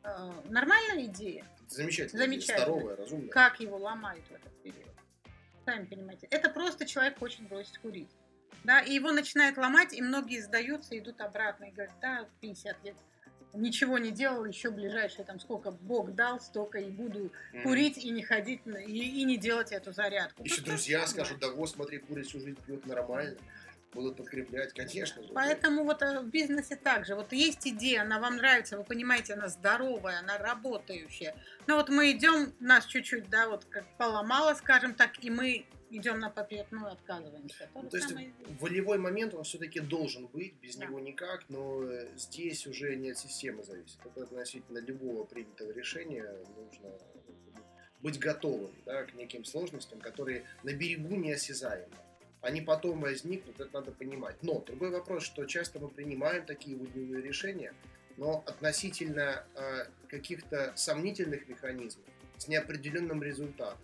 Э, нормальная идея? Замечательно. Замечательно. Здоровая, разумная. Как его ломают в этот период. Сами понимаете. Это просто человек хочет бросить курить. Да, и его начинает ломать, и многие сдаются, идут обратно и говорят, да, 50 лет ничего не делал, еще ближайшие там сколько Бог дал, столько и буду mm. курить и не ходить и, и не делать эту зарядку. Еще Тут друзья скажут, да вот смотри, курит всю жизнь пьет нормально будут подкреплять, конечно же. Поэтому вот э, в бизнесе также. Вот есть идея, она вам нравится, вы понимаете, она здоровая, она работающая. Но вот мы идем, нас чуть-чуть, да, вот как поломало, скажем так, и мы идем на попятную, отказываемся. То, ну, то есть волевой момент, он все-таки должен быть, без да. него никак, но э, здесь уже не от системы зависит. Это относительно любого принятого решения нужно быть готовым да, к неким сложностям, которые на берегу неосязаемы они потом возникнут, это надо понимать. Но другой вопрос, что часто мы принимаем такие волевые решения, но относительно э, каких-то сомнительных механизмов с неопределенным результатом.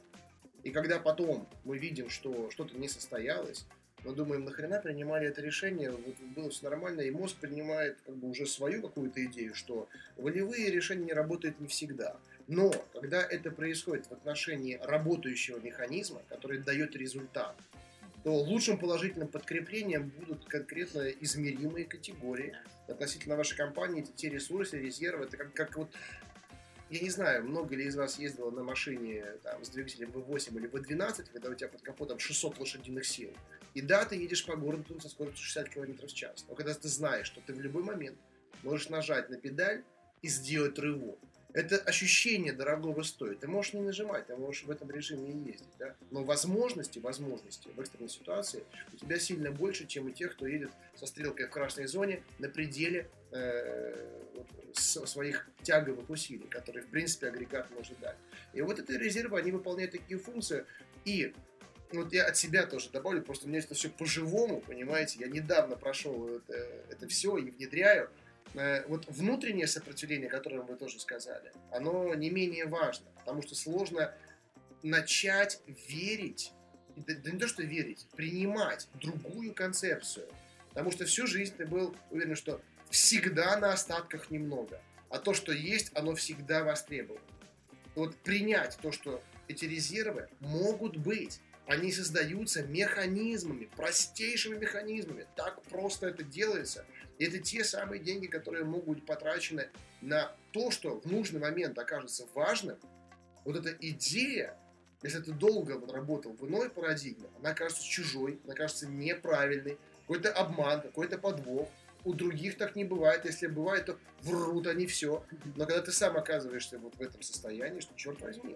И когда потом мы видим, что что-то не состоялось, мы думаем, нахрена принимали это решение, вот было все нормально, и мозг принимает как бы уже свою какую-то идею, что волевые решения работают не всегда. Но когда это происходит в отношении работающего механизма, который дает результат, то лучшим положительным подкреплением будут конкретно измеримые категории относительно вашей компании, те ресурсы, резервы. Это как, как вот я не знаю, много ли из вас ездило на машине там, с двигателем V8 или V12, когда у тебя под капотом 600 лошадиных сил. И да, ты едешь по городу со скоростью 60 км в час. Но когда ты знаешь, что ты в любой момент можешь нажать на педаль и сделать рывок, это ощущение дорогого стоит. Ты можешь не нажимать, ты можешь в этом режиме и ездить, да? Но возможности, возможности в экстренной ситуации у тебя сильно больше, чем у тех, кто едет со стрелкой в красной зоне на пределе э, своих тяговых усилий, которые, в принципе, агрегат может дать. И вот эти резервы, они выполняют такие функции, и вот я от себя тоже добавлю, просто у меня это все по-живому, понимаете, я недавно прошел это, это все и внедряю, Э, вот внутреннее сопротивление, которое вы тоже сказали, оно не менее важно, потому что сложно начать верить, да, да не то что верить, принимать другую концепцию. Потому что всю жизнь ты был уверен, что всегда на остатках немного, а то, что есть, оно всегда востребовано. Вот принять то, что эти резервы могут быть, они создаются механизмами, простейшими механизмами. Так просто это делается – это те самые деньги, которые могут быть потрачены на то, что в нужный момент окажется важным. Вот эта идея, если ты долго работал в иной парадигме, она кажется чужой, она кажется неправильной, какой-то обман, какой-то подвох. У других так не бывает. Если бывает, то врут они все. Но когда ты сам оказываешься вот в этом состоянии, что, черт возьми,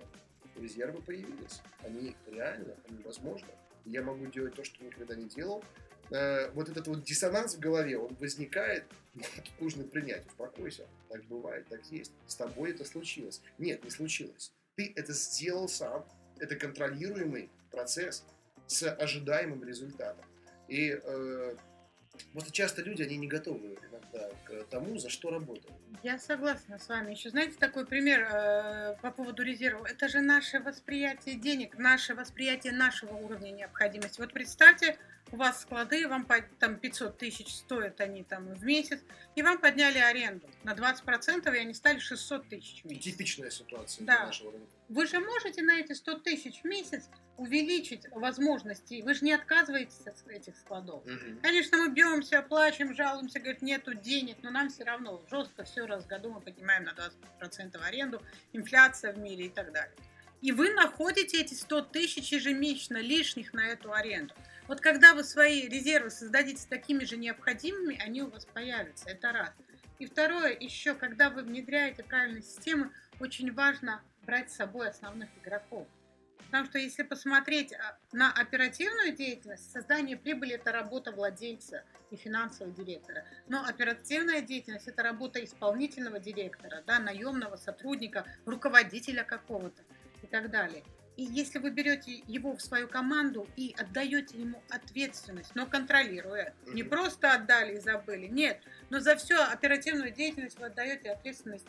резервы появились. Они реально, они возможны. Я могу делать то, что никогда не делал, э, вот этот вот диссонанс в голове, он возникает, [laughs] нужно принять, успокойся, так бывает, так есть, с тобой это случилось. Нет, не случилось. Ты это сделал сам, это контролируемый процесс с ожидаемым результатом. И э, просто часто люди, они не готовы иногда к тому, за что работают. Я согласна с вами. Еще знаете такой пример э, по поводу резервов? Это же наше восприятие денег, наше восприятие нашего уровня необходимости. Вот представьте, у вас склады, вам там 500 тысяч стоят они там в месяц, и вам подняли аренду на 20%, и они стали 600 тысяч в месяц. Типичная ситуация да. нашего рынка. Вы же можете на эти 100 тысяч в месяц увеличить возможности, вы же не отказываетесь от этих складов. Угу. Конечно, мы бьемся, плачем, жалуемся, говорят, нету денег, но нам все равно жестко все раз в году мы поднимаем на 20% аренду, инфляция в мире и так далее. И вы находите эти 100 тысяч ежемесячно лишних на эту аренду. Вот когда вы свои резервы создадите такими же необходимыми, они у вас появятся. Это раз. И второе, еще, когда вы внедряете правильные системы, очень важно брать с собой основных игроков. Потому что если посмотреть а, на оперативную деятельность, создание прибыли – это работа владельца и финансового директора. Но оперативная деятельность – это работа исполнительного директора, да, наемного сотрудника, руководителя какого-то и так далее. И если вы берете его в свою команду и отдаете ему ответственность, но контролируя, не просто отдали и забыли, нет, но за всю оперативную деятельность вы отдаете ответственность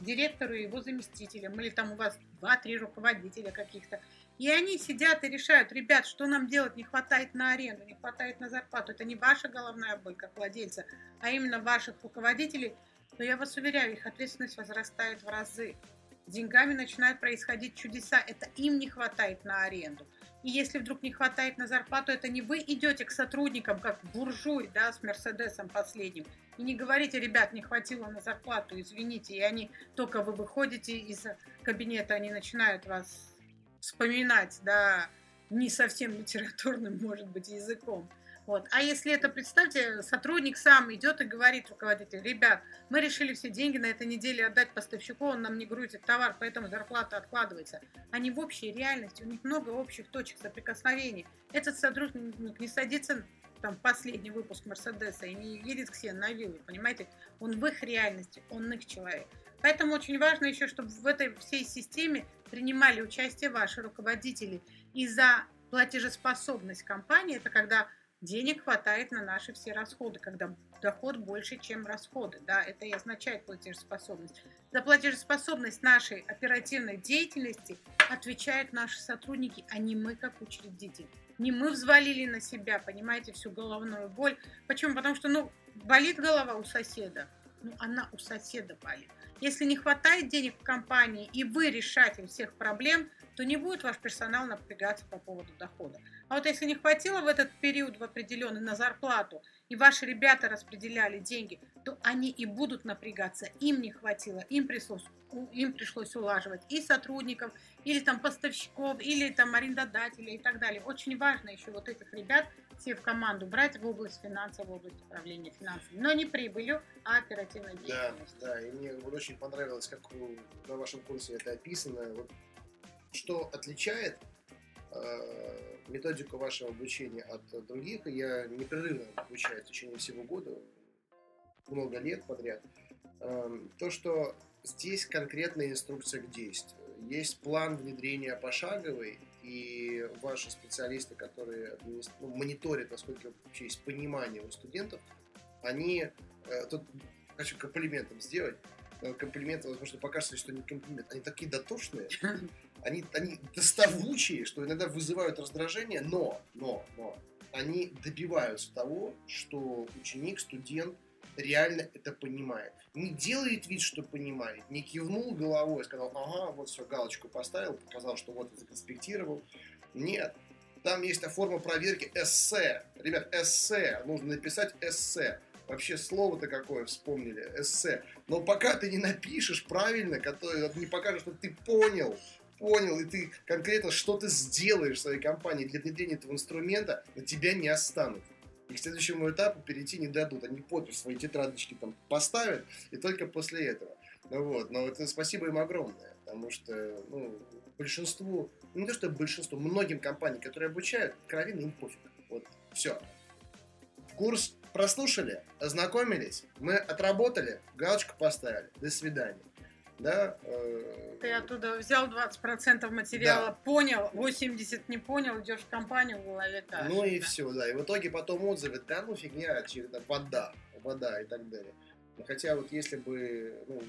директору и его заместителям, или там у вас два-три руководителя каких-то. И они сидят и решают, ребят, что нам делать, не хватает на аренду, не хватает на зарплату. Это не ваша головная боль, как владельца, а именно ваших руководителей, то я вас уверяю, их ответственность возрастает в разы деньгами начинают происходить чудеса. Это им не хватает на аренду. И если вдруг не хватает на зарплату, это не вы идете к сотрудникам, как буржуй, да, с Мерседесом последним, и не говорите, ребят, не хватило на зарплату, извините, и они, только вы выходите из кабинета, они начинают вас вспоминать, да, не совсем [laughs] литературным, может быть, языком. Вот. А если это, представьте, сотрудник сам идет и говорит руководитель, ребят, мы решили все деньги на этой неделе отдать поставщику, он нам не грузит товар, поэтому зарплата откладывается. Они в общей реальности, у них много общих точек соприкосновения. Этот сотрудник не садится там последний выпуск Мерседеса и не едет к себе на виллу, понимаете? Он в их реальности, он их человек. Поэтому очень важно еще, чтобы в этой всей системе принимали участие ваши руководители. И за платежеспособность компании, это когда денег хватает на наши все расходы, когда доход больше, чем расходы. Да, это и означает платежеспособность. За платежеспособность нашей оперативной деятельности отвечают наши сотрудники, а не мы как учредитель. Не мы взвалили на себя, понимаете, всю головную боль. Почему? Потому что, ну, болит голова у соседа. Ну, она у соседа болит. Если не хватает денег в компании, и вы решатель всех проблем, то не будет ваш персонал напрягаться по поводу дохода. А вот если не хватило в этот период в определенный на зарплату, и ваши ребята распределяли деньги, то они и будут напрягаться. Им не хватило, им пришлось, им пришлось улаживать и сотрудников, или там поставщиков, или там арендодателей и так далее. Очень важно еще вот этих ребят все в команду брать в область финансов, в область управления финансами. Но не прибылью, а оперативной деятельностью. Да, да, и мне вот очень понравилось, как на вашем курсе это описано. Вот, что отличает э, методику вашего обучения от других, я непрерывно обучаюсь в течение всего года, много лет подряд, э, то, что здесь конкретная инструкция к действию. Есть план внедрения пошаговый, и ваши специалисты, которые ну, мониторят, насколько вообще есть понимание у студентов, они, э, тут хочу комплиментом сделать, комплименты, возможно, покажется, что не комплимент, они такие дотошные, они, они доставучие, что иногда вызывают раздражение, но, но, но, они добиваются того, что ученик, студент реально это понимает. Не делает вид, что понимает, не кивнул головой, сказал, ага, вот все, галочку поставил, показал, что вот законспектировал. Нет, там есть форма проверки эссе. Ребят, эссе, нужно написать эссе. Вообще слово-то какое вспомнили, эссе. Но пока ты не напишешь правильно, которое не покажешь, что ты понял, понял, и ты конкретно что ты сделаешь в своей компании для внедрения этого инструмента, на тебя не останут и к следующему этапу перейти не дадут. Они подпись свои тетрадочки там поставят, и только после этого. Ну вот, но это спасибо им огромное, потому что, ну, большинству, ну, не то что большинству, многим компаниям, которые обучают, кровина им пофиг. Вот, все. Курс прослушали, ознакомились, мы отработали, галочку поставили, до свидания да. Э, Ты оттуда взял 20% материала, да. понял, 80 не понял, идешь в компанию в голове так. Ну и да. все, да. И в итоге потом отзывы, да ну фигня, вода, вода и так далее. Хотя вот если бы, ну,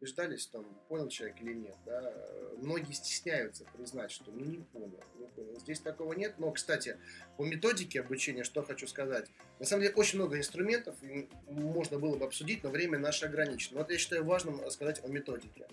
убеждались в том, понял человек или нет. Да? Многие стесняются признать, что ну не понял, не понял. Здесь такого нет. Но, кстати, по методике обучения, что хочу сказать. На самом деле, очень много инструментов можно было бы обсудить, но время наше ограничено. Вот я считаю важным сказать о методике.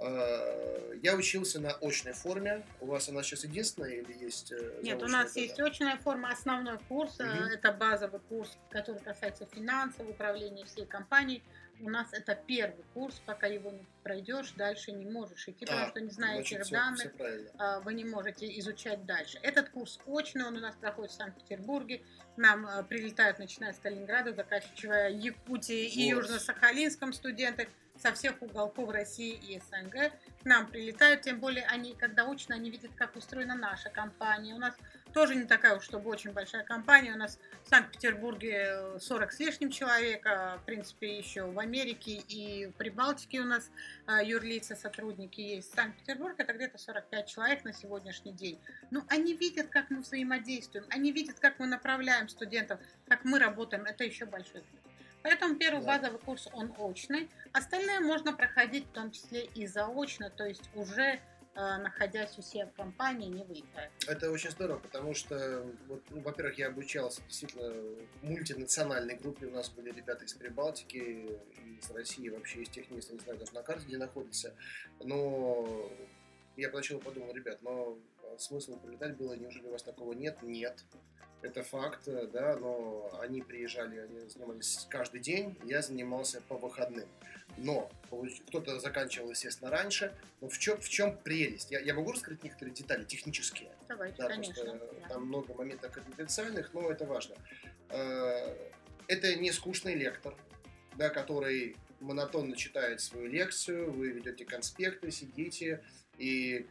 А, я учился на очной форме. У вас она сейчас единственная или есть? Э, нет, у нас тоже? есть очная форма, основной курс. Угу. Это базовый курс, который касается финансов, управления всей компанией у нас это первый курс, пока его не пройдешь, дальше не можешь идти, потому а, что не знаете значит, данных, все, все вы не можете изучать дальше. Этот курс очный, он у нас проходит в Санкт-Петербурге, нам а, прилетают, начиная с Калининграда, заканчивая Якутии вот. и Южно-Сахалинском студенты со всех уголков России и СНГ к нам прилетают, тем более они, когда очно, они видят, как устроена наша компания. У нас тоже не такая уж, чтобы очень большая компания. У нас в Санкт-Петербурге 40 с лишним человек, а, в принципе, еще в Америке и в Прибалтике у нас а, юрлицы, сотрудники есть. Санкт-Петербург это где-то 45 человек на сегодняшний день. Ну, они видят, как мы взаимодействуем, они видят, как мы направляем студентов, как мы работаем. Это еще большой плюс. Поэтому первый да. базовый курс, он очный. Остальные можно проходить в том числе и заочно, то есть уже Э, находясь у себя в компании, не выиграет. Это очень здорово, потому что, вот, ну, во-первых, я обучался действительно в мультинациональной группе. У нас были ребята из Прибалтики, из России, вообще из тех мест, не знаю, даже на карте, где находится. Но я поначалу подумал, ребят, но смысл прилетать было, неужели у вас такого нет? Нет. Это факт, да, но они приезжали, они занимались каждый день, я занимался по выходным. Но кто-то заканчивал, естественно, раньше. Но в чем, в чем прелесть? Я, я могу раскрыть некоторые детали технические? Давайте, да, конечно. Потому что да. там много моментов конфиденциальных, но это важно. Э, это не скучный лектор, да, который монотонно читает свою лекцию, вы ведете конспекты, сидите и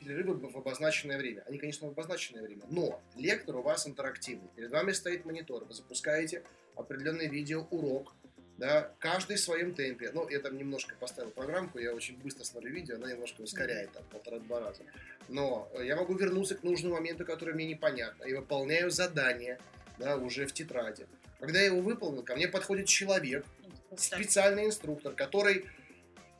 перерывы в обозначенное время. Они, конечно, в обозначенное время, но лектор у вас интерактивный. Перед вами стоит монитор, вы запускаете определенный видеоурок, да, каждый в своем темпе. Ну, я там немножко поставил программку, я очень быстро смотрю видео, она немножко ускоряет, там, полтора-два раза. Но я могу вернуться к нужному моменту, который мне непонятно, и выполняю задание, да, уже в тетради. Когда я его выполнил, ко мне подходит человек, специальный инструктор, который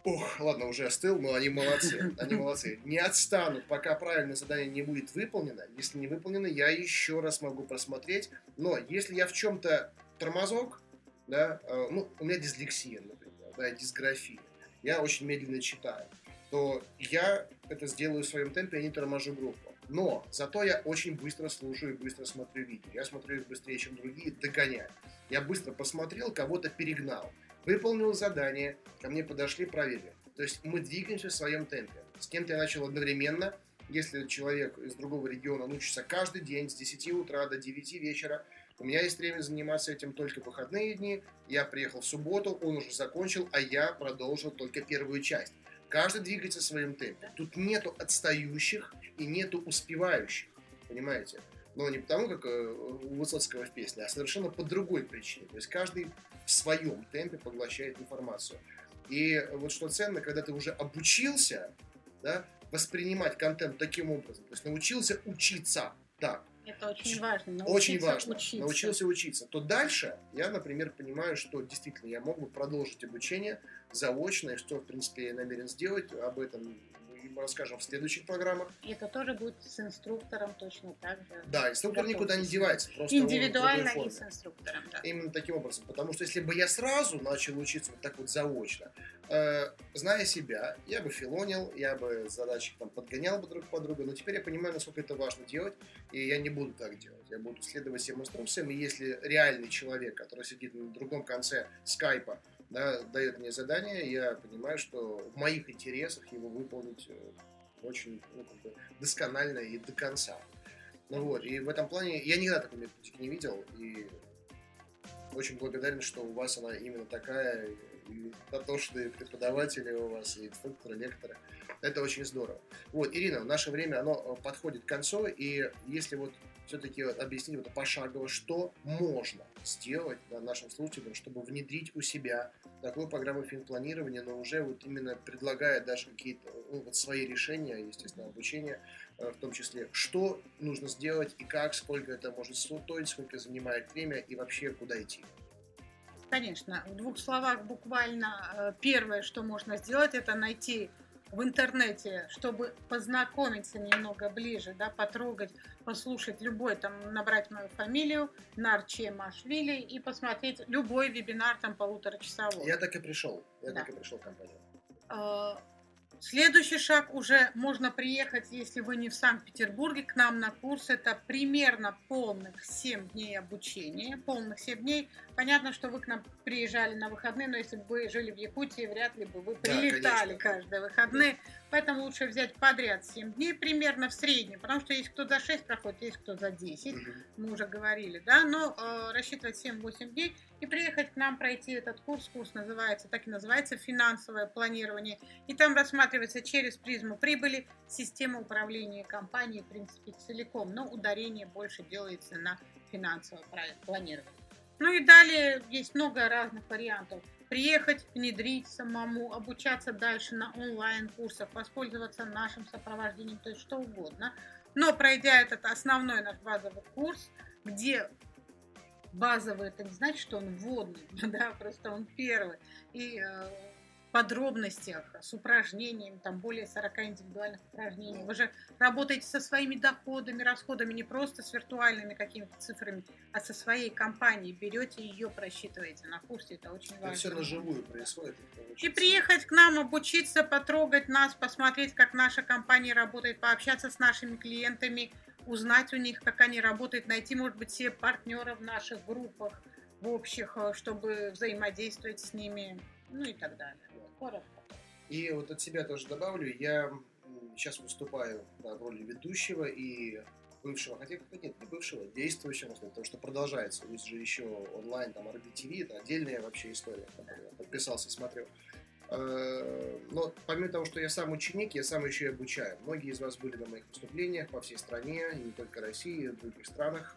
Ох, ладно, уже остыл, но они молодцы. Они молодцы. Не отстанут, пока правильное задание не будет выполнено. Если не выполнено, я еще раз могу просмотреть. Но если я в чем-то тормозок, да, э, ну, у меня дислексия, например, да, дисграфия, я очень медленно читаю, то я это сделаю в своем темпе, я не торможу группу. Но зато я очень быстро слушаю и быстро смотрю видео. Я смотрю их быстрее, чем другие, догоняю. Я быстро посмотрел, кого-то перегнал. Выполнил задание, ко мне подошли, проверили. То есть мы двигаемся в своем темпе. С кем-то я начал одновременно, Если человек из другого региона он учится каждый день с 10 утра до 9 вечера, у меня есть время заниматься этим только в выходные дни. Я приехал в субботу, он уже закончил, а я продолжил только первую часть. Каждый двигается в своем темпе. Тут нету отстающих и нету успевающих. Понимаете? Но не потому, как э, у Высоцкого в песне, а совершенно по другой причине. То есть каждый в своем темпе поглощает информацию. И вот что ценно, когда ты уже обучился да, воспринимать контент таким образом, то есть научился учиться так, это очень важно. Научиться очень важно. Учиться. Научился учиться. То дальше я, например, понимаю, что действительно я мог бы продолжить обучение заочно, и что, в принципе, я намерен сделать. Об этом расскажем в следующих программах. Это тоже будет с инструктором точно так же. Да, инструктор никуда не девается. Просто Индивидуально и с инструктором, да. Именно таким образом. Потому что если бы я сразу начал учиться вот так вот заочно, э, зная себя, я бы филонил, я бы задачи там подгонял бы друг по другу, но теперь я понимаю, насколько это важно делать, и я не буду так делать. Я буду следовать всем инструкциям, и если реальный человек, который сидит на другом конце скайпа, да, дает мне задание, я понимаю, что в моих интересах его выполнить э, очень ну, как бы досконально и до конца. Ну вот, и в этом плане я никогда такой методики не видел, и очень благодарен, что у вас она именно такая, и дотошные преподаватели у вас, и инструкторы, лекторы. Это очень здорово. Вот, Ирина, наше время оно э, подходит к концу, и если вот все-таки объяснить вот пошагово, что можно сделать да, нашим слушателям, чтобы внедрить у себя такую программу финпланирования, но уже вот именно предлагая даже какие-то ну, вот свои решения, естественно, обучение э, в том числе, что нужно сделать и как, сколько это может стоить, сколько занимает время и вообще куда идти. Конечно, в двух словах буквально э, первое, что можно сделать, это найти в интернете, чтобы познакомиться немного ближе, да, потрогать, послушать любой, там, набрать мою фамилию, Нарче Машвили, и посмотреть любой вебинар, там, полуторачасовой. Я так и пришел, я да. так и пришел в компанию. А, Следующий шаг уже можно приехать, если вы не в Санкт-Петербурге, к нам на курс. Это примерно полных 7 дней обучения. Полных 7 дней. Понятно, что вы к нам приезжали на выходные, но если бы вы жили в Якутии, вряд ли бы вы прилетали да, каждые выходные. Поэтому лучше взять подряд 7 дней примерно в среднем, потому что есть кто за 6 проходит, есть кто за 10, угу. мы уже говорили, да, но э, рассчитывать 7-8 дней и приехать к нам пройти этот курс, курс называется, так и называется, финансовое планирование, и там рассматривается через призму прибыли система управления компанией, в принципе, целиком, но ударение больше делается на финансовое планирование. Ну и далее есть много разных вариантов приехать, внедрить самому, обучаться дальше на онлайн-курсах, воспользоваться нашим сопровождением, то есть что угодно. Но пройдя этот основной наш базовый курс, где базовый, это не значит, что он вводный, [laughs] да, просто он первый. И э, подробностях, с упражнениями, там более 40 индивидуальных упражнений. Вы же работаете со своими доходами, расходами, не просто с виртуальными какими-то цифрами, а со своей компанией. Берете ее, просчитываете на курсе, это очень важно. Это все на живую происходит. И приехать к нам, обучиться, потрогать нас, посмотреть, как наша компания работает, пообщаться с нашими клиентами, узнать у них, как они работают, найти, может быть, все партнеров в наших группах, в общих, э, чтобы взаимодействовать с ними, ну и так далее. И вот от себя тоже добавлю, я сейчас выступаю да, в роли ведущего и бывшего, хотя как нет, не бывшего, действующего, потому что продолжается. Есть же еще онлайн, там, RBTV, это отдельная вообще история, я подписался, смотрел. Э, но помимо того, что я сам ученик, я сам еще и обучаю. Многие из вас были на моих выступлениях по всей стране, не только России, в других странах.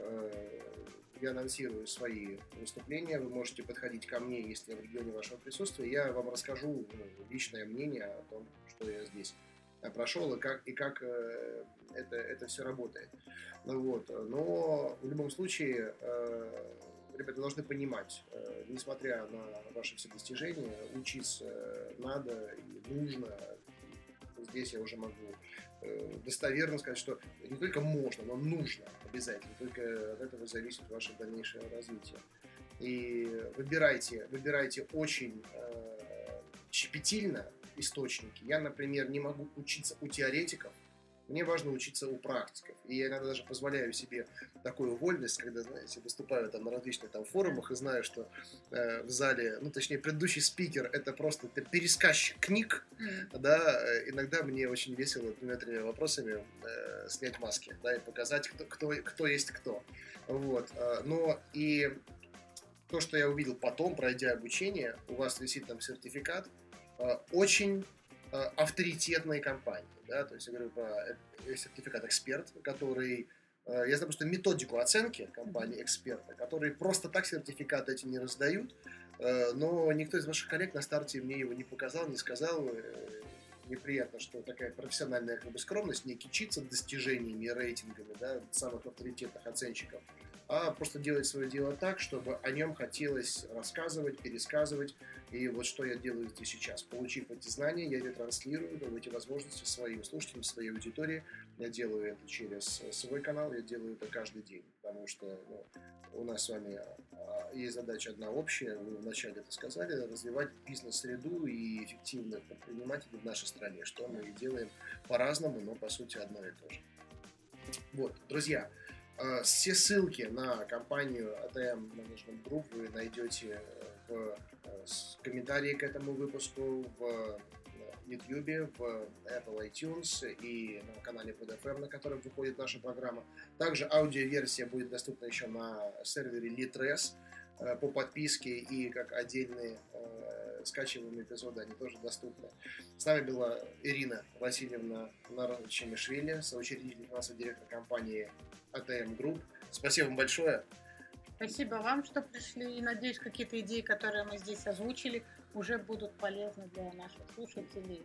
Я анонсирую свои выступления, вы можете подходить ко мне, если я в регионе вашего присутствия, я вам расскажу ну, личное мнение о том, что я здесь э, прошел и как, и как э, это, это все работает. Ну, вот. Но в любом случае, э, ребята должны понимать, несмотря на ваши все достижения, учиться надо и нужно. Здесь я уже могу достоверно сказать, что не только можно, но нужно обязательно. Только от этого зависит ваше дальнейшее развитие. И выбирайте, выбирайте очень э, щепетильно источники. Я, например, не могу учиться у теоретиков, Мне важно учиться у практиков. И я иногда даже позволяю себе такую вольность, когда, знаете, выступаю там на различных там форумах и знаю, что э, в зале, ну, точнее, предыдущий спикер это просто это пересказчик книг, да, э, иногда мне очень весело двумя-тремя вопросами э, снять маски, да, и показать, кто, кто, кто есть кто. Вот. Э, но и то, что я увидел потом, пройдя обучение, у вас висит там сертификат, э, очень э, авторитетной компании. Да? То есть я говорю про сертификат эксперт, который я знаю просто методику оценки компании эксперта, которые просто так сертификаты эти не раздают, но никто из ваших коллег на старте мне его не показал, не сказал. Неприятно, что такая профессиональная как бы, скромность не кичится достижениями рейтингами да, самых авторитетных оценщиков а просто делать свое дело так, чтобы о нем хотелось рассказывать, пересказывать. И вот что я делаю здесь сейчас. Получив эти знания, я ретранслирую эти возможности своим слушателям, своей аудитории. Я делаю это через свой канал, я делаю это каждый день, потому что ну, у нас с вами а, есть задача одна общая, вы вначале это сказали, развивать бизнес-среду и эффективных предпринимателей в нашей стране, что мы и делаем по-разному, но по сути одно и то же. Вот, друзья, Э, все ссылки на компанию ATM Management Group вы найдете в э, комментарии к этому выпуску в YouTube, в Apple iTunes и на канале PodFM, на котором выходит наша программа. Также аудиоверсия будет доступна еще на сервере Litres э, по подписке и как отдельные скачиваемые эпизоды, они тоже доступны. С нами была Ирина Васильевна Народчемишвили, соучредитель финансовый директор компании АТМ Групп. Спасибо вам большое. Спасибо вам, что пришли. И надеюсь, какие-то идеи, которые мы здесь озвучили, уже будут полезны для наших слушателей.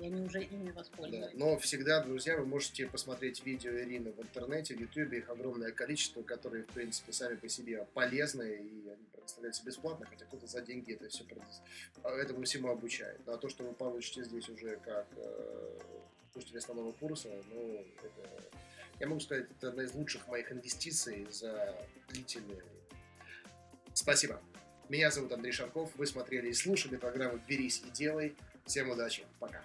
И они уже ими воспользуются. Да, но всегда, друзья, вы можете посмотреть видео Ирины в интернете, в Ютубе. Их огромное количество, которые, в принципе, сами по себе полезны. И они предоставляются бесплатно, хотя кто-то за деньги это все этому всему обучает. Ну, а то, что вы получите здесь уже как э, слушатель основного курса, ну, это я могу сказать, это одна из лучших моих инвестиций за длительное. Спасибо. Меня зовут Андрей Шарков. Вы смотрели и слушали программу «Берись и делай». Всем удачи. Пока.